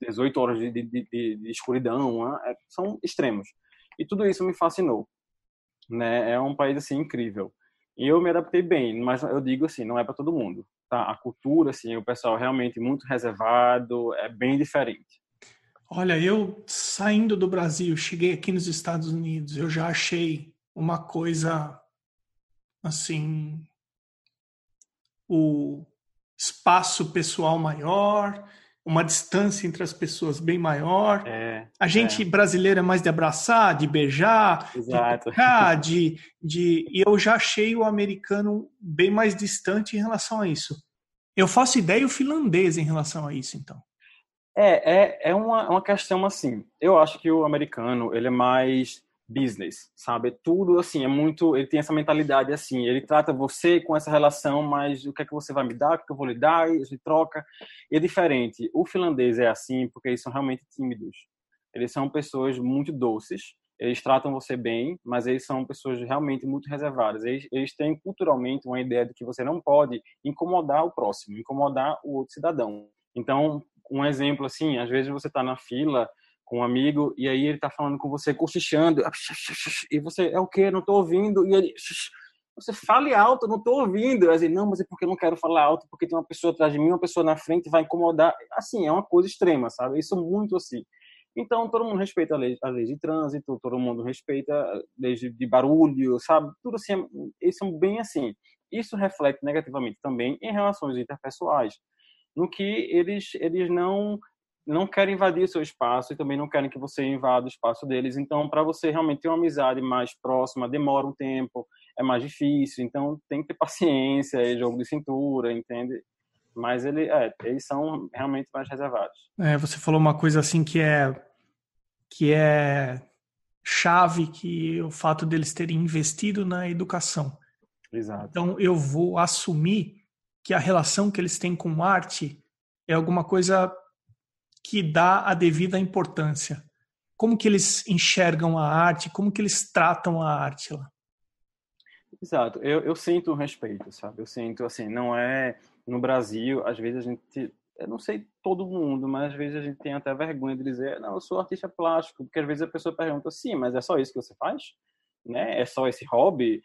18 horas de, de, de, de escuridão, né? é, são extremos. E tudo isso me fascinou, né? É um país assim incrível. E eu me adaptei bem, mas eu digo assim, não é para todo mundo, tá? A cultura assim, o pessoal realmente muito reservado, é bem diferente. Olha, eu saindo do Brasil, cheguei aqui nos Estados Unidos, eu já achei uma coisa assim o espaço pessoal maior, uma distância entre as pessoas bem maior. É, a gente é. brasileiro é mais de abraçar, de beijar, Exato. de tocar, de, de. E eu já achei o americano bem mais distante em relação a isso. Eu faço ideia o finlandês em relação a isso, então. É, é, é uma, uma questão assim. Eu acho que o americano ele é mais business, sabe? É tudo assim, é muito. Ele tem essa mentalidade assim. Ele trata você com essa relação, mas o que é que você vai me dar, o que eu vou lhe dar, e gente troca. E é diferente. O finlandês é assim porque eles são realmente tímidos. Eles são pessoas muito doces. Eles tratam você bem, mas eles são pessoas realmente muito reservadas. Eles, eles têm culturalmente uma ideia de que você não pode incomodar o próximo, incomodar o outro cidadão. Então, um exemplo assim, às vezes você está na fila com um amigo e aí ele tá falando com você cochichando e você é o que não tô ouvindo e ele você fale alto, não tô ouvindo. Assim, não, mas é porque eu não quero falar alto, porque tem uma pessoa atrás de mim, uma pessoa na frente vai incomodar. Assim, é uma coisa extrema, sabe? Isso muito assim. Então, todo mundo respeita a lei, a lei de trânsito, todo mundo respeita a lei de barulho, sabe? Tudo assim, eles são bem assim. Isso reflete negativamente também em relações interpessoais, no que eles, eles não não querem invadir o seu espaço e também não querem que você invada o espaço deles. Então, para você realmente ter uma amizade mais próxima, demora um tempo, é mais difícil. Então, tem que ter paciência, é jogo de cintura, entende? Mas ele, é, eles são realmente mais reservados. É, você falou uma coisa assim que é que é chave, que o fato deles terem investido na educação. Exato. Então, eu vou assumir que a relação que eles têm com arte é alguma coisa que dá a devida importância. Como que eles enxergam a arte? Como que eles tratam a arte lá? Exato. Eu, eu sinto respeito, sabe? Eu sinto, assim, não é... No Brasil, às vezes a gente... Eu não sei todo mundo, mas às vezes a gente tem até vergonha de dizer, não, eu sou artista plástico, porque às vezes a pessoa pergunta, sim, mas é só isso que você faz? Né? É só esse hobby?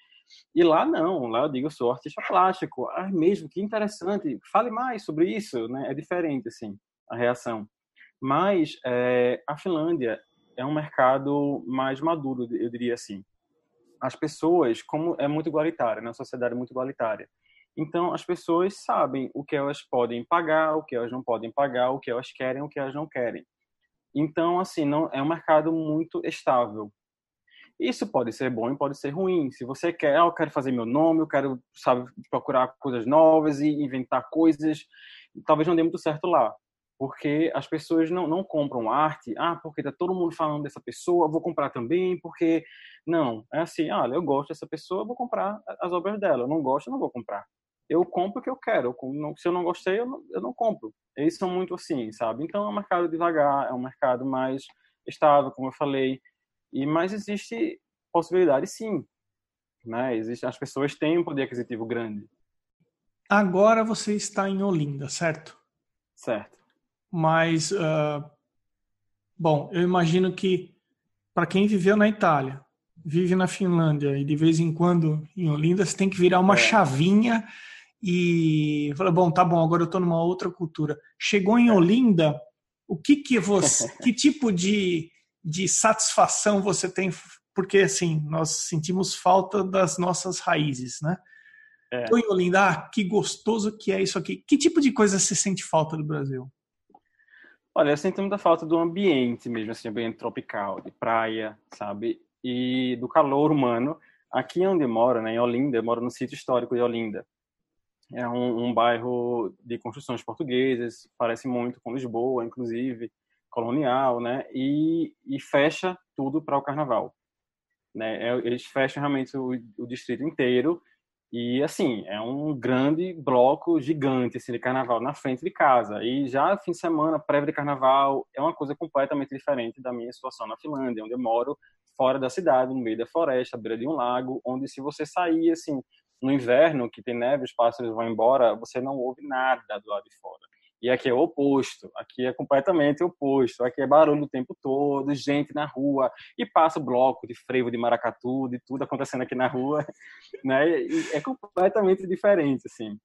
E lá não, lá eu digo, eu sou artista plástico. Ah, mesmo, que interessante. Fale mais sobre isso, né? É diferente, assim, a reação. Mas é, a Finlândia é um mercado mais maduro, eu diria assim. As pessoas, como é muito igualitária, né? a sociedade é muito igualitária. Então, as pessoas sabem o que elas podem pagar, o que elas não podem pagar, o que elas querem, o que elas não querem. Então, assim, não é um mercado muito estável. Isso pode ser bom e pode ser ruim. Se você quer, ah, eu quero fazer meu nome, eu quero, sabe, procurar coisas novas e inventar coisas, talvez não dê muito certo lá porque as pessoas não, não compram arte, ah, porque tá todo mundo falando dessa pessoa, vou comprar também, porque não, é assim, olha, eu gosto dessa pessoa, vou comprar as obras dela, eu não gosto, eu não vou comprar. Eu compro o que eu quero, se eu não gostei, eu não, eu não compro. Eles são muito assim, sabe? Então é um mercado devagar, é um mercado mais estável, como eu falei, e mas existe possibilidade sim, né? Existe, as pessoas têm um poder aquisitivo grande. Agora você está em Olinda, certo? Certo. Mas, uh, bom, eu imagino que para quem viveu na Itália, vive na Finlândia e de vez em quando em Olinda, você tem que virar uma é. chavinha e falar, bom, tá bom, agora eu estou numa outra cultura. Chegou em é. Olinda, o que que você, que tipo de, de satisfação você tem? Porque assim, nós sentimos falta das nossas raízes, né? Estou é. em Olinda, ah, que gostoso que é isso aqui. Que tipo de coisa você sente falta do Brasil? Olha, eu sinto muita falta do ambiente mesmo, assim, ambiente tropical, de praia, sabe? E do calor humano. Aqui onde eu moro, né, em Olinda, eu moro no sítio histórico de Olinda. É um, um bairro de construções portuguesas, parece muito com Lisboa, inclusive, colonial, né? E, e fecha tudo para o carnaval. Né? É, eles fecham realmente o, o, distrito inteiro e assim é um grande bloco gigante assim, de carnaval na frente de casa. E já fim de semana, prévia de carnaval, é uma coisa completamente diferente da minha situação na Finlândia, onde eu moro fora da cidade, no meio da floresta, à beira de um lago, onde se você sair assim no inverno, que tem neve, os pássaros vão embora, você não ouve nada do lado de fora. E aqui é o oposto, aqui é completamente oposto. Aqui é barulho o tempo todo, gente na rua, e passa bloco de frevo de maracatu, de tudo acontecendo aqui na rua, né? E é completamente diferente, assim.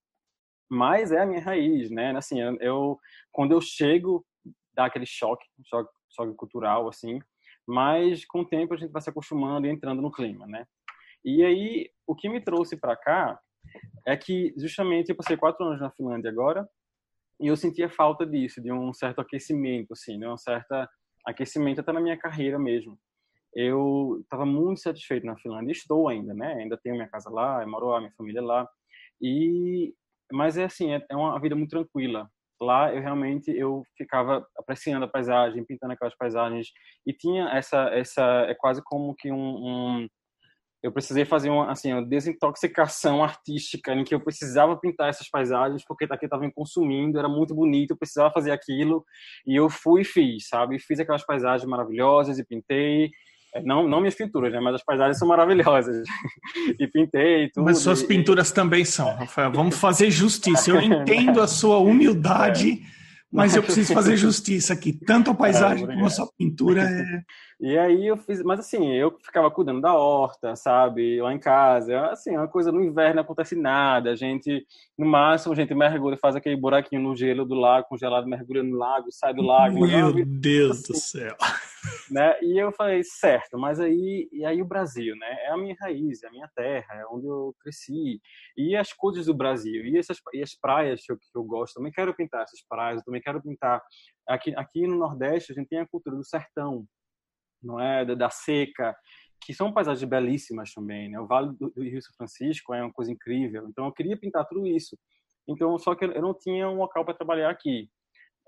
Mas é a minha raiz, né? Assim, eu quando eu chego dá aquele choque, choque, choque cultural, assim. Mas com o tempo a gente vai se acostumando e entrando no clima, né? E aí o que me trouxe para cá é que justamente eu passei quatro anos na Finlândia agora e eu sentia falta disso, de um certo aquecimento, assim, de um certo aquecimento até na minha carreira mesmo. Eu estava muito satisfeito na Finlândia, estou ainda, né? Ainda tenho minha casa lá, moro lá, minha família lá. E mas é assim, é, é uma vida muito tranquila. Lá eu realmente eu ficava apreciando a paisagem, pintando aquelas paisagens e tinha essa essa é quase como que um, um eu precisei fazer uma, assim, uma desintoxicação artística em que eu precisava pintar essas paisagens porque daqui estava me consumindo, era muito bonito, eu precisava fazer aquilo e eu fui e fiz, sabe? Fiz aquelas paisagens maravilhosas e pintei. É, não, não minhas pinturas, né? Mas as paisagens são maravilhosas. e pintei tudo. Mas suas pinturas também são, Rafael. Vamos fazer justiça. Eu entendo a sua humildade. É mas eu preciso fazer justiça aqui. Tanto a paisagem é, como a sua pintura é. E aí eu fiz, mas assim, eu ficava cuidando da horta, sabe, lá em casa. Assim, uma coisa no inverno não acontece nada. A gente, no máximo, a gente mergulha, faz aquele buraquinho no gelo do lago, congelado, mergulha no lago, sai do lago. Meu Deus assim, do céu. Né? E eu falei, certo, mas aí, e aí o Brasil, né? É a minha raiz, é a minha terra, é onde eu cresci. E as coisas do Brasil, e, essas, e as praias que eu, que eu gosto, também quero pintar essas praias, também quero pintar. Aqui, aqui no Nordeste, a gente tem a cultura do sertão, não é? Da, da seca, que são paisagens belíssimas também, né? O Vale do, do, Rio São Francisco é uma coisa incrível. Então eu queria pintar tudo isso. Então só que eu não tinha um local para trabalhar aqui.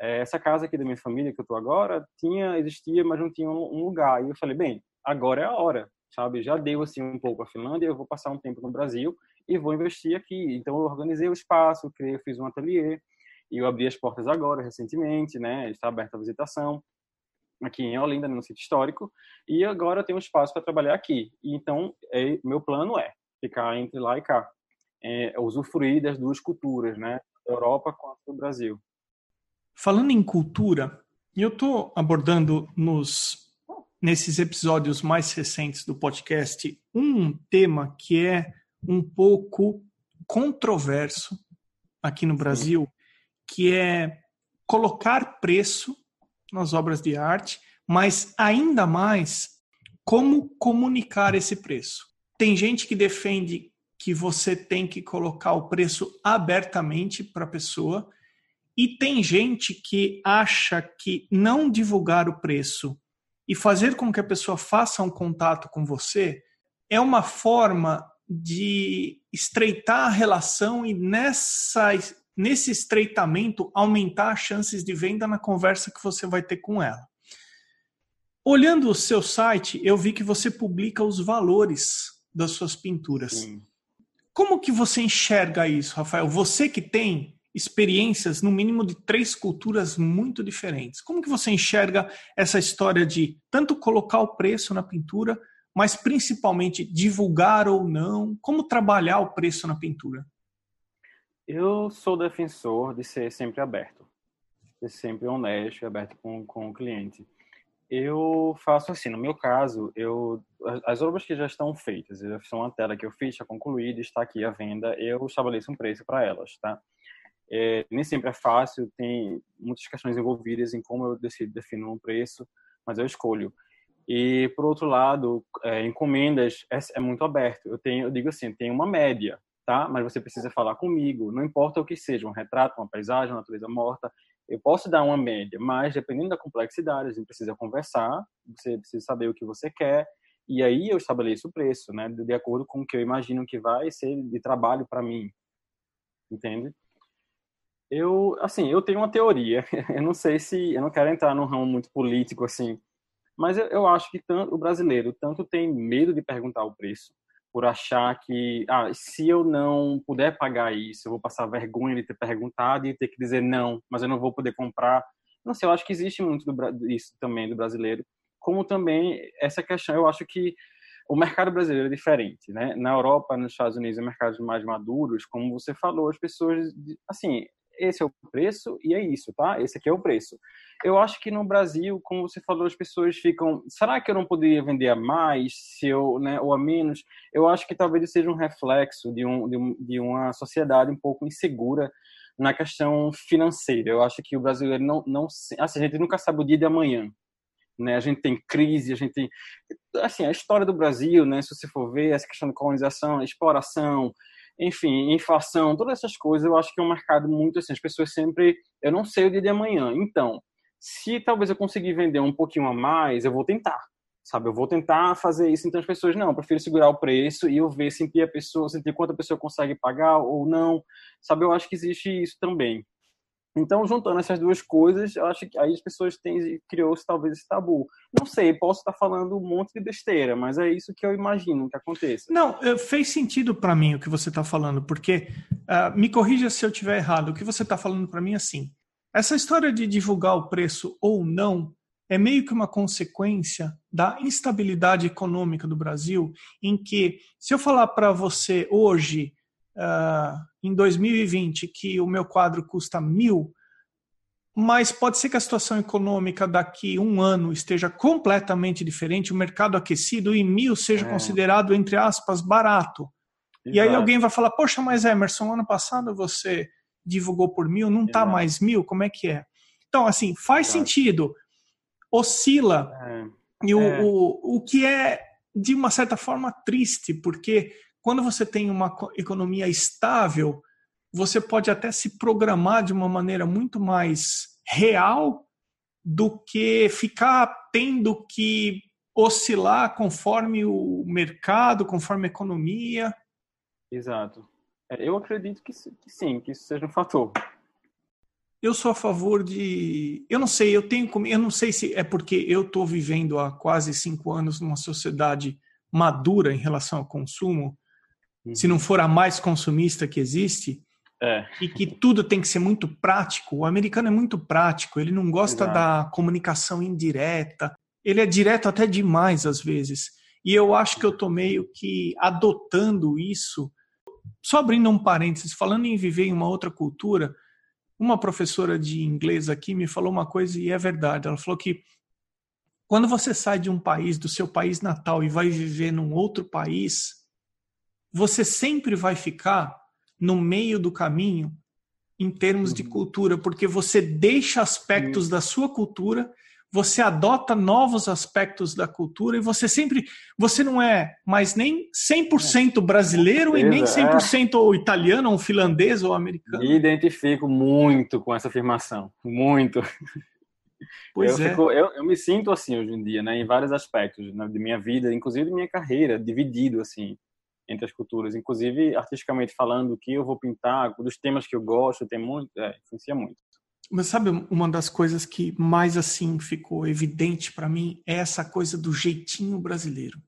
É, essa casa aqui da minha família que eu tô agora tinha existia, mas não tinha um, lugar. E eu falei, bem, agora é a hora, sabe? Já deu assim um pouco a Finlândia, eu vou passar um tempo no Brasil e vou investir aqui. Então eu organizei o espaço, criei, fiz um ateliê e eu abri as portas agora recentemente, né? Está aberta a visitação aqui em Olinda, no sítio histórico, e agora eu tenho um espaço para trabalhar aqui. Então, é, meu plano é ficar entre lá e cá, é, usufruir das duas culturas, né? Europa quanto o Brasil. Falando em cultura, eu estou abordando nos nesses episódios mais recentes do podcast um tema que é um pouco controverso aqui no Brasil, que é colocar preço nas obras de arte, mas ainda mais como comunicar esse preço. Tem gente que defende que você tem que colocar o preço abertamente para a pessoa, e tem gente que acha que não divulgar o preço e fazer com que a pessoa faça um contato com você é uma forma de estreitar a relação e nessa nesse estreitamento, aumentar as chances de venda na conversa que você vai ter com ela. Olhando o seu site, eu vi que você publica os valores das suas pinturas. Sim. Como que você enxerga isso, Rafael? Você que tem experiências, no mínimo, de três culturas muito diferentes. Como que você enxerga essa história de tanto colocar o preço na pintura, mas principalmente divulgar ou não? Como trabalhar o preço na pintura? Eu sou defensor de ser sempre aberto, ser sempre honesto e aberto com, com o cliente. Eu faço assim, no meu caso, eu as obras que já estão feitas, já são uma tela que eu fiz, está concluída, está aqui à venda, eu estabeleço um preço para elas, tá? É, nem sempre é fácil, tem muitas questões envolvidas em como eu decido definir um preço, mas eu escolho. E por outro lado, é, encomendas é, é, muito aberto. Eu tenho, eu digo assim, tem uma média tá? Mas você precisa falar comigo, não importa o que seja, um retrato, uma paisagem, uma natureza morta. Eu posso dar uma média, mas dependendo da complexidade, a gente precisa conversar, você precisa saber o que você quer, e aí eu estabeleço o preço, né? De acordo com o que eu imagino que vai ser de trabalho para mim. Entende? Eu, assim, eu tenho uma teoria. Eu não sei se, eu não quero entrar num ramo muito político assim, mas eu, eu acho que tanto, o brasileiro tanto tem medo de perguntar o preço, por achar que, ah, se eu não puder pagar isso, eu vou passar vergonha de ter perguntado e ter que dizer não, mas eu não vou poder comprar. Não sei, eu acho que existe muito do, isso também do brasileiro, como também essa questão, eu acho que o mercado brasileiro é diferente, né? Na Europa, nos Estados Unidos, em mercados mais maduros, como você falou, as pessoas, assim, esse é o preço e é isso, tá? Esse aqui é o preço. Eu acho que no Brasil, como você falou, as pessoas ficam, será que eu não poderia vender a mais, se eu, né, ou a menos? Eu acho que talvez seja um reflexo de, um, de, um, de uma sociedade um pouco insegura na questão financeira. Eu acho que o brasileiro não, não assim, a gente nunca sabe o dia de amanhã. Né? A gente tem crise, a gente tem assim a história do Brasil, né? Se você for ver essa questão de colonização, exploração, enfim, inflação, todas essas coisas, eu acho que é um mercado muito assim, as pessoas sempre, eu não sei o dia de amanhã, então, se talvez eu conseguir vender um pouquinho a mais, eu vou tentar, sabe, eu vou tentar fazer isso, então as pessoas, não, eu prefiro segurar o preço e eu ver, sentir a pessoa, sentir quanto a pessoa consegue pagar ou não, sabe, eu acho que existe isso também. Então, juntando essas duas coisas, eu acho que aí as pessoas têm criou-se talvez esse tabu. Não sei, posso estar falando um monte de besteira, mas é isso que eu imagino que aconteça. Não, eh, fez sentido para mim o que você está falando, porque uh, me corrija se eu estiver errado. O que você está falando para mim é assim: essa história de divulgar o preço ou não é meio que uma consequência da instabilidade econômica do Brasil, em que se eu falar para você hoje uh, em 2020 que o meu quadro custa mil, mas pode ser que a situação econômica daqui um ano esteja completamente diferente, o mercado aquecido e mil seja é. considerado, entre aspas, barato. Exato. E aí alguém vai falar, poxa, mas Emerson, ano passado você divulgou por mil, não está mais mil, como é que é? Então, assim, faz Exato. sentido, oscila, é. e o, é. o, o que é, de uma certa forma, triste, porque quando você tem uma economia estável, você pode até se programar de uma maneira muito mais real do que ficar tendo que oscilar conforme o mercado, conforme a economia. Exato. É, eu acredito que, que sim, que isso seja um fator. Eu sou a favor de. Eu não sei, eu tenho. Eu não sei se é porque eu estou vivendo há quase cinco anos numa sociedade madura em relação ao consumo se não for a mais consumista que existe, é. e que tudo tem que ser muito prático. O americano é muito prático, ele não gosta Exato. da comunicação indireta, ele é direto até demais às vezes. E eu acho que eu tô meio que adotando isso. Só abrindo um parênteses, falando em viver em uma outra cultura, uma professora de inglês aqui me falou uma coisa e é verdade. Ela falou que quando você sai de um país, do seu país natal, e vai viver num outro país, você sempre vai ficar no meio do caminho em termos de uhum. cultura, porque você deixa aspectos da sua cultura, você adota novos aspectos da cultura e você sempre, você não é mais nem 100% brasileiro e nem 100% é. italiano ou finlandês ou americano. Me identifico muito com essa afirmação, muito. Pois eu, é. Fico, eu, eu, me sinto assim hoje em dia, né, em vários aspectos né, de minha vida, inclusive de minha carreira, dividido assim entre as culturas. Inclusive, artisticamente falando, o que eu vou pintar, dos temas que eu gosto, tem muito, é, influencia muito. Mas sabe uma das coisas que mais assim ficou evidente para mim é essa coisa do jeitinho brasileiro.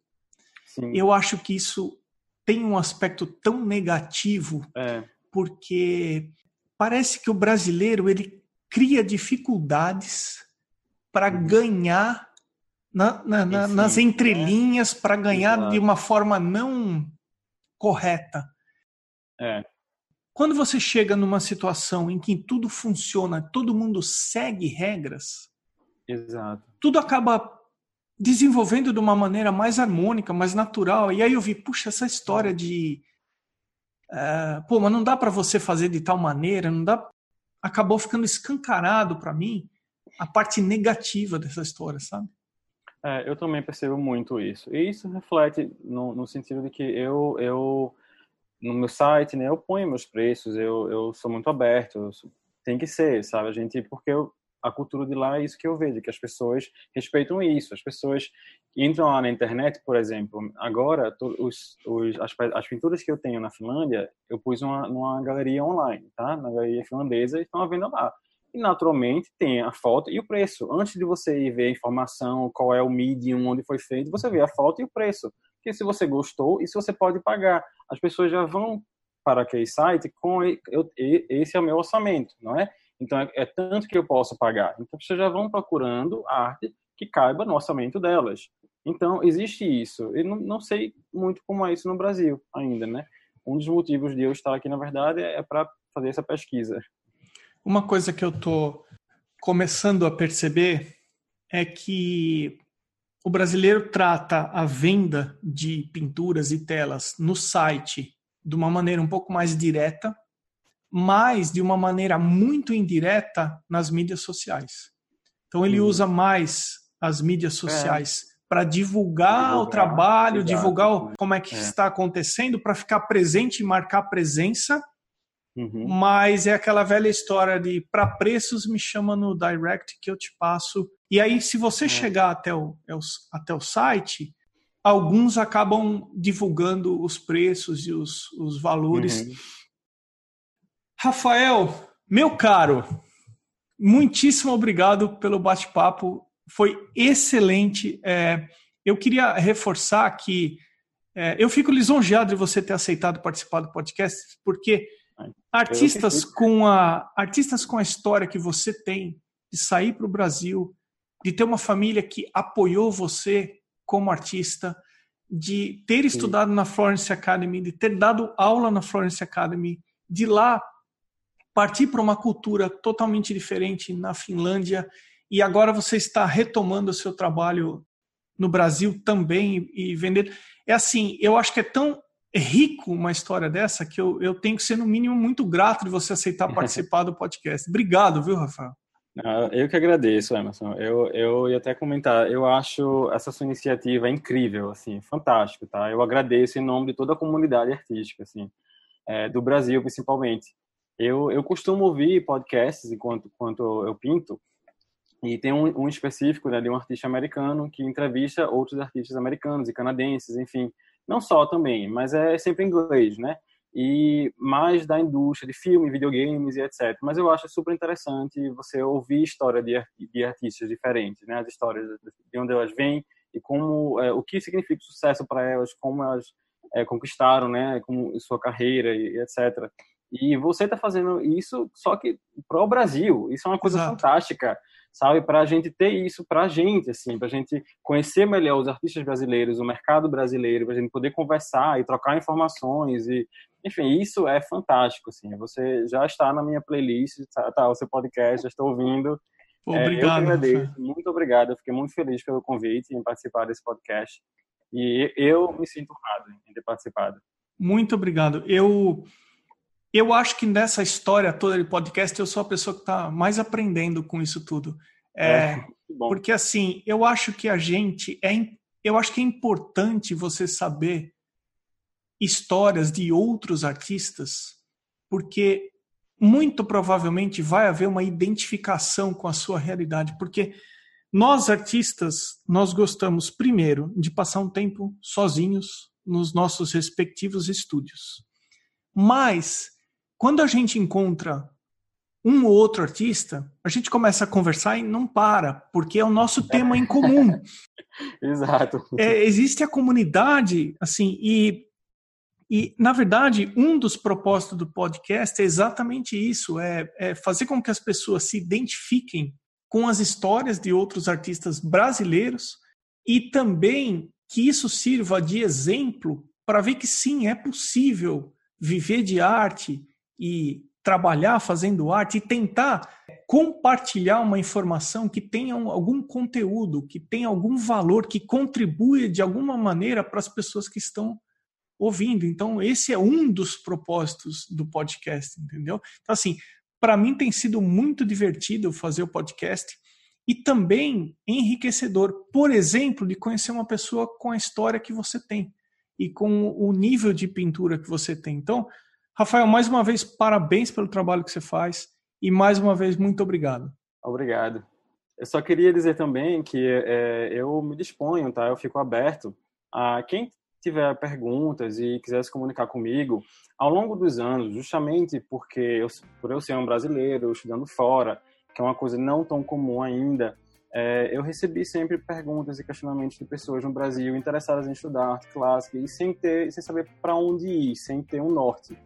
Sim. Eu acho que isso tem um aspecto tão negativo é. porque parece que o brasileiro ele cria dificuldades para uhum. ganhar na, na, na, nas entrelinhas, para ganhar Exato. de uma forma não correta. É. Quando você chega numa situação em que tudo funciona, todo mundo segue regras, Exato. tudo acaba desenvolvendo de uma maneira mais harmônica, mais natural. E aí eu vi, puxa, essa história de. Uh, pô, mas não dá para você fazer de tal maneira, não dá. Acabou ficando escancarado para mim a parte negativa dessa história, sabe? É, eu também percebo muito isso. E isso reflete no, no, sentido de que eu, eu, no meu site, né, eu ponho meus preços, eu, eu sou muito aberto, sou, tem que ser, sabe? A gente, porque eu, a cultura de lá é isso que eu vejo, que as pessoas respeitam isso. As pessoas entram lá na internet, por exemplo. Agora, os, os, as, as, pinturas que eu tenho na Finlândia, eu pus uma, numa galeria online, tá? Na galeria finlandesa, e estão à venda lá. E, naturalmente, tem a foto e o preço. Antes de você ver a informação, qual é o medium, onde foi feito, você vê a foto e o preço. Porque se você gostou, isso você pode pagar. As pessoas já vão para aquele site com eu, esse é o meu orçamento, não é? Então é, é, tanto que eu posso pagar. Então as pessoas já vão procurando arte que caiba no orçamento delas. Então existe isso. Eu não, não sei muito como é isso no Brasil ainda, né? Um dos motivos de eu estar aqui, na verdade, é para fazer essa pesquisa. Uma coisa que eu tô começando a perceber é que o brasileiro trata a venda de pinturas e telas no site de uma maneira um pouco mais direta, mas de uma maneira muito indireta nas mídias sociais. Então ele uhum. usa mais as mídias sociais é. para divulgar, divulgar, o trabalho, divulgar o, como é que é. está acontecendo, para ficar presente e marcar presença. Uhum. Mas é aquela velha história de para preços me chama no direct que eu te passo. E aí, se você é. chegar até o, é até o site, alguns acabam divulgando os preços e os, os valores. Uhum. Rafael, meu caro, muitíssimo obrigado pelo bate-papo. Foi excelente. É, eu queria reforçar que é, eu fico lisonjeado de você ter aceitado participar do podcast, porque artistas com a artistas com a história que você tem de sair para o Brasil, de ter uma família que apoiou você como artista, de ter Sim. estudado na Florence Academy, de ter dado aula na Florence Academy, de lá partir para uma cultura totalmente diferente na Finlândia e agora você está retomando o seu trabalho no Brasil também e vender. É assim, eu acho que é tão rico uma história dessa que eu, eu tenho que ser, no mínimo, muito grato de você aceitar participar do podcast. Obrigado, viu, Rafael? Eu que agradeço, Emerson. Eu, eu ia até comentar, eu acho essa sua iniciativa incrível, assim, fantástico, tá? Eu agradeço em nome de toda a comunidade artística, assim, é, do Brasil principalmente. Eu, eu costumo ouvir podcasts enquanto, enquanto eu pinto, e tem um, um específico né, de um artista americano que entrevista outros artistas americanos e canadenses, enfim, não só também, mas é sempre em inglês, né? e mais da indústria de filme, videogames e etc. Mas eu acho super interessante você ouvir história de, de artistas diferentes, né? As histórias de onde elas vêm e como é, o que significa sucesso para elas, como elas é, conquistaram, né? Como sua carreira e, e etc. E você está fazendo isso só que para o Brasil. Isso é uma coisa Exato. fantástica sabe? Para a gente ter isso para a gente, assim, para a gente conhecer melhor os artistas brasileiros, o mercado brasileiro, para a gente poder conversar e trocar informações e, enfim, isso é fantástico, assim. Você já está na minha playlist, tá, tá o seu podcast, já estou ouvindo. Obrigado. É, eu agradeço, muito obrigado. Eu fiquei muito feliz pelo convite em participar desse podcast e eu me sinto honrado em ter participado. Muito obrigado. Eu eu acho que nessa história toda de podcast eu sou a pessoa que está mais aprendendo com isso tudo. É, é porque assim, eu acho que a gente é, eu acho que é importante você saber histórias de outros artistas, porque muito provavelmente vai haver uma identificação com a sua realidade, porque nós artistas, nós gostamos primeiro de passar um tempo sozinhos nos nossos respectivos estúdios. Mas quando a gente encontra um ou outro artista, a gente começa a conversar e não para, porque é o nosso tema em comum. Exato. É, existe a comunidade, assim, e, e, na verdade, um dos propósitos do podcast é exatamente isso: é, é fazer com que as pessoas se identifiquem com as histórias de outros artistas brasileiros e também que isso sirva de exemplo para ver que sim, é possível viver de arte e trabalhar fazendo arte e tentar compartilhar uma informação que tenha algum conteúdo, que tenha algum valor, que contribua de alguma maneira para as pessoas que estão ouvindo. Então, esse é um dos propósitos do podcast, entendeu? Então, assim, para mim tem sido muito divertido fazer o podcast e também enriquecedor, por exemplo, de conhecer uma pessoa com a história que você tem e com o nível de pintura que você tem. Então, Rafael, mais uma vez, parabéns pelo trabalho que você faz e mais uma vez, muito obrigado. Obrigado. Eu só queria dizer também que é, eu me disponho, tá? Eu fico aberto a quem tiver perguntas e quiser se comunicar comigo ao longo dos anos, justamente porque eu, por eu ser um brasileiro estudando fora, que é uma coisa não tão comum ainda, é, eu recebi sempre perguntas e questionamentos de pessoas no Brasil interessadas em estudar arte clássica e sem ter, sem saber para onde ir, sem ter um norte.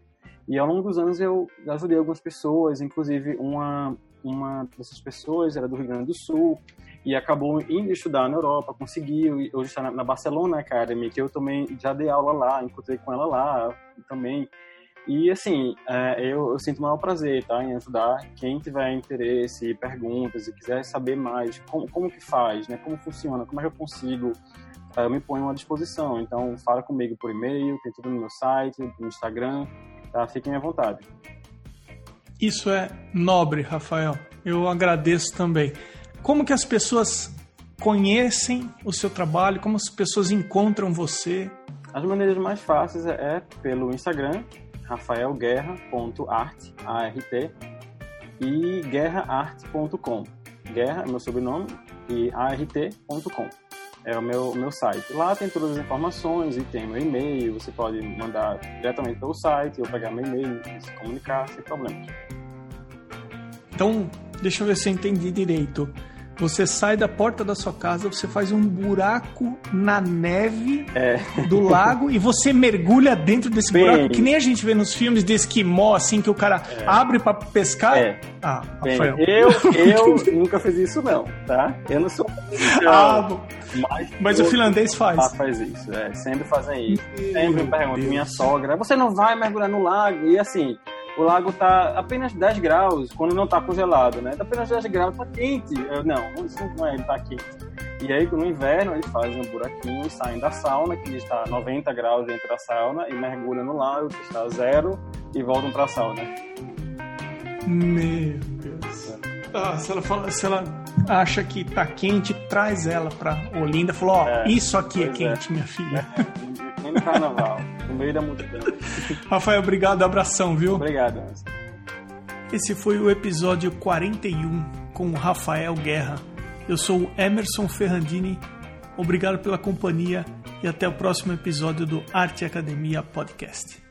E ao longo dos anos eu ajudei algumas pessoas, inclusive uma uma dessas pessoas era do Rio Grande do Sul e acabou indo estudar na Europa, conseguiu, hoje está na Barcelona Academy, que eu também já dei aula lá, encontrei com ela lá também. E assim, é, eu, eu, sinto o maior prazer tá, em ajudar quem tiver interesse, perguntas e quiser saber mais como, como que faz, né, como funciona, como é que eu consigo, é, eu me ponho à disposição. Então, fala comigo por e-mail, tem tudo no meu site, no Instagram, tá? Fiquem à vontade. Isso é nobre, Rafael. Eu agradeço também. Como que as pessoas conhecem o seu trabalho? Como as pessoas encontram você? As maneiras mais fáceis é pelo Instagram, rafaelguerra.art, A-R-T, e guerraart.com. Guerra é meu sobrenome e art.com é o meu, meu site. Lá tem todas as informações e tem meu e-mail. Você pode mandar diretamente pelo site ou pegar meu e-mail e se comunicar sem problemas. Então, deixa eu ver se eu entendi direito. Você sai da porta da sua casa, você faz um buraco na neve é. do lago e você mergulha dentro desse Bem, buraco, que nem a gente vê nos filmes de esquimó, assim, que o cara é. abre para pescar. É. Ah, Bem, Rafael. Eu, eu nunca fiz isso, não, tá? Eu não sou. Ah, mas, mas o finlandês faz. Ah, faz isso, é. Sempre fazem isso. Meu sempre me perguntam, minha sogra, você não vai mergulhar no lago? E assim, o lago tá apenas 10 graus, quando não tá congelado, né? Tá apenas 10 graus, tá quente. Eu, não, isso não é, ele tá quente. E aí, no inverno, eles fazem um buraquinho e saem da sauna, que está 90 graus dentro da sauna, e mergulham no lago, que está zero, e voltam pra sauna. Meu Deus. Ah, se ela, fala, se ela acha que tá quente, traz ela pra Olinda. Falou, ó, é, isso aqui é quente, é. minha filha. Nem no carnaval, no meio da multidão. Rafael, obrigado, abração, viu? Obrigado. Esse foi o episódio 41 com o Rafael Guerra. Eu sou o Emerson Ferrandini. Obrigado pela companhia e até o próximo episódio do Arte Academia Podcast.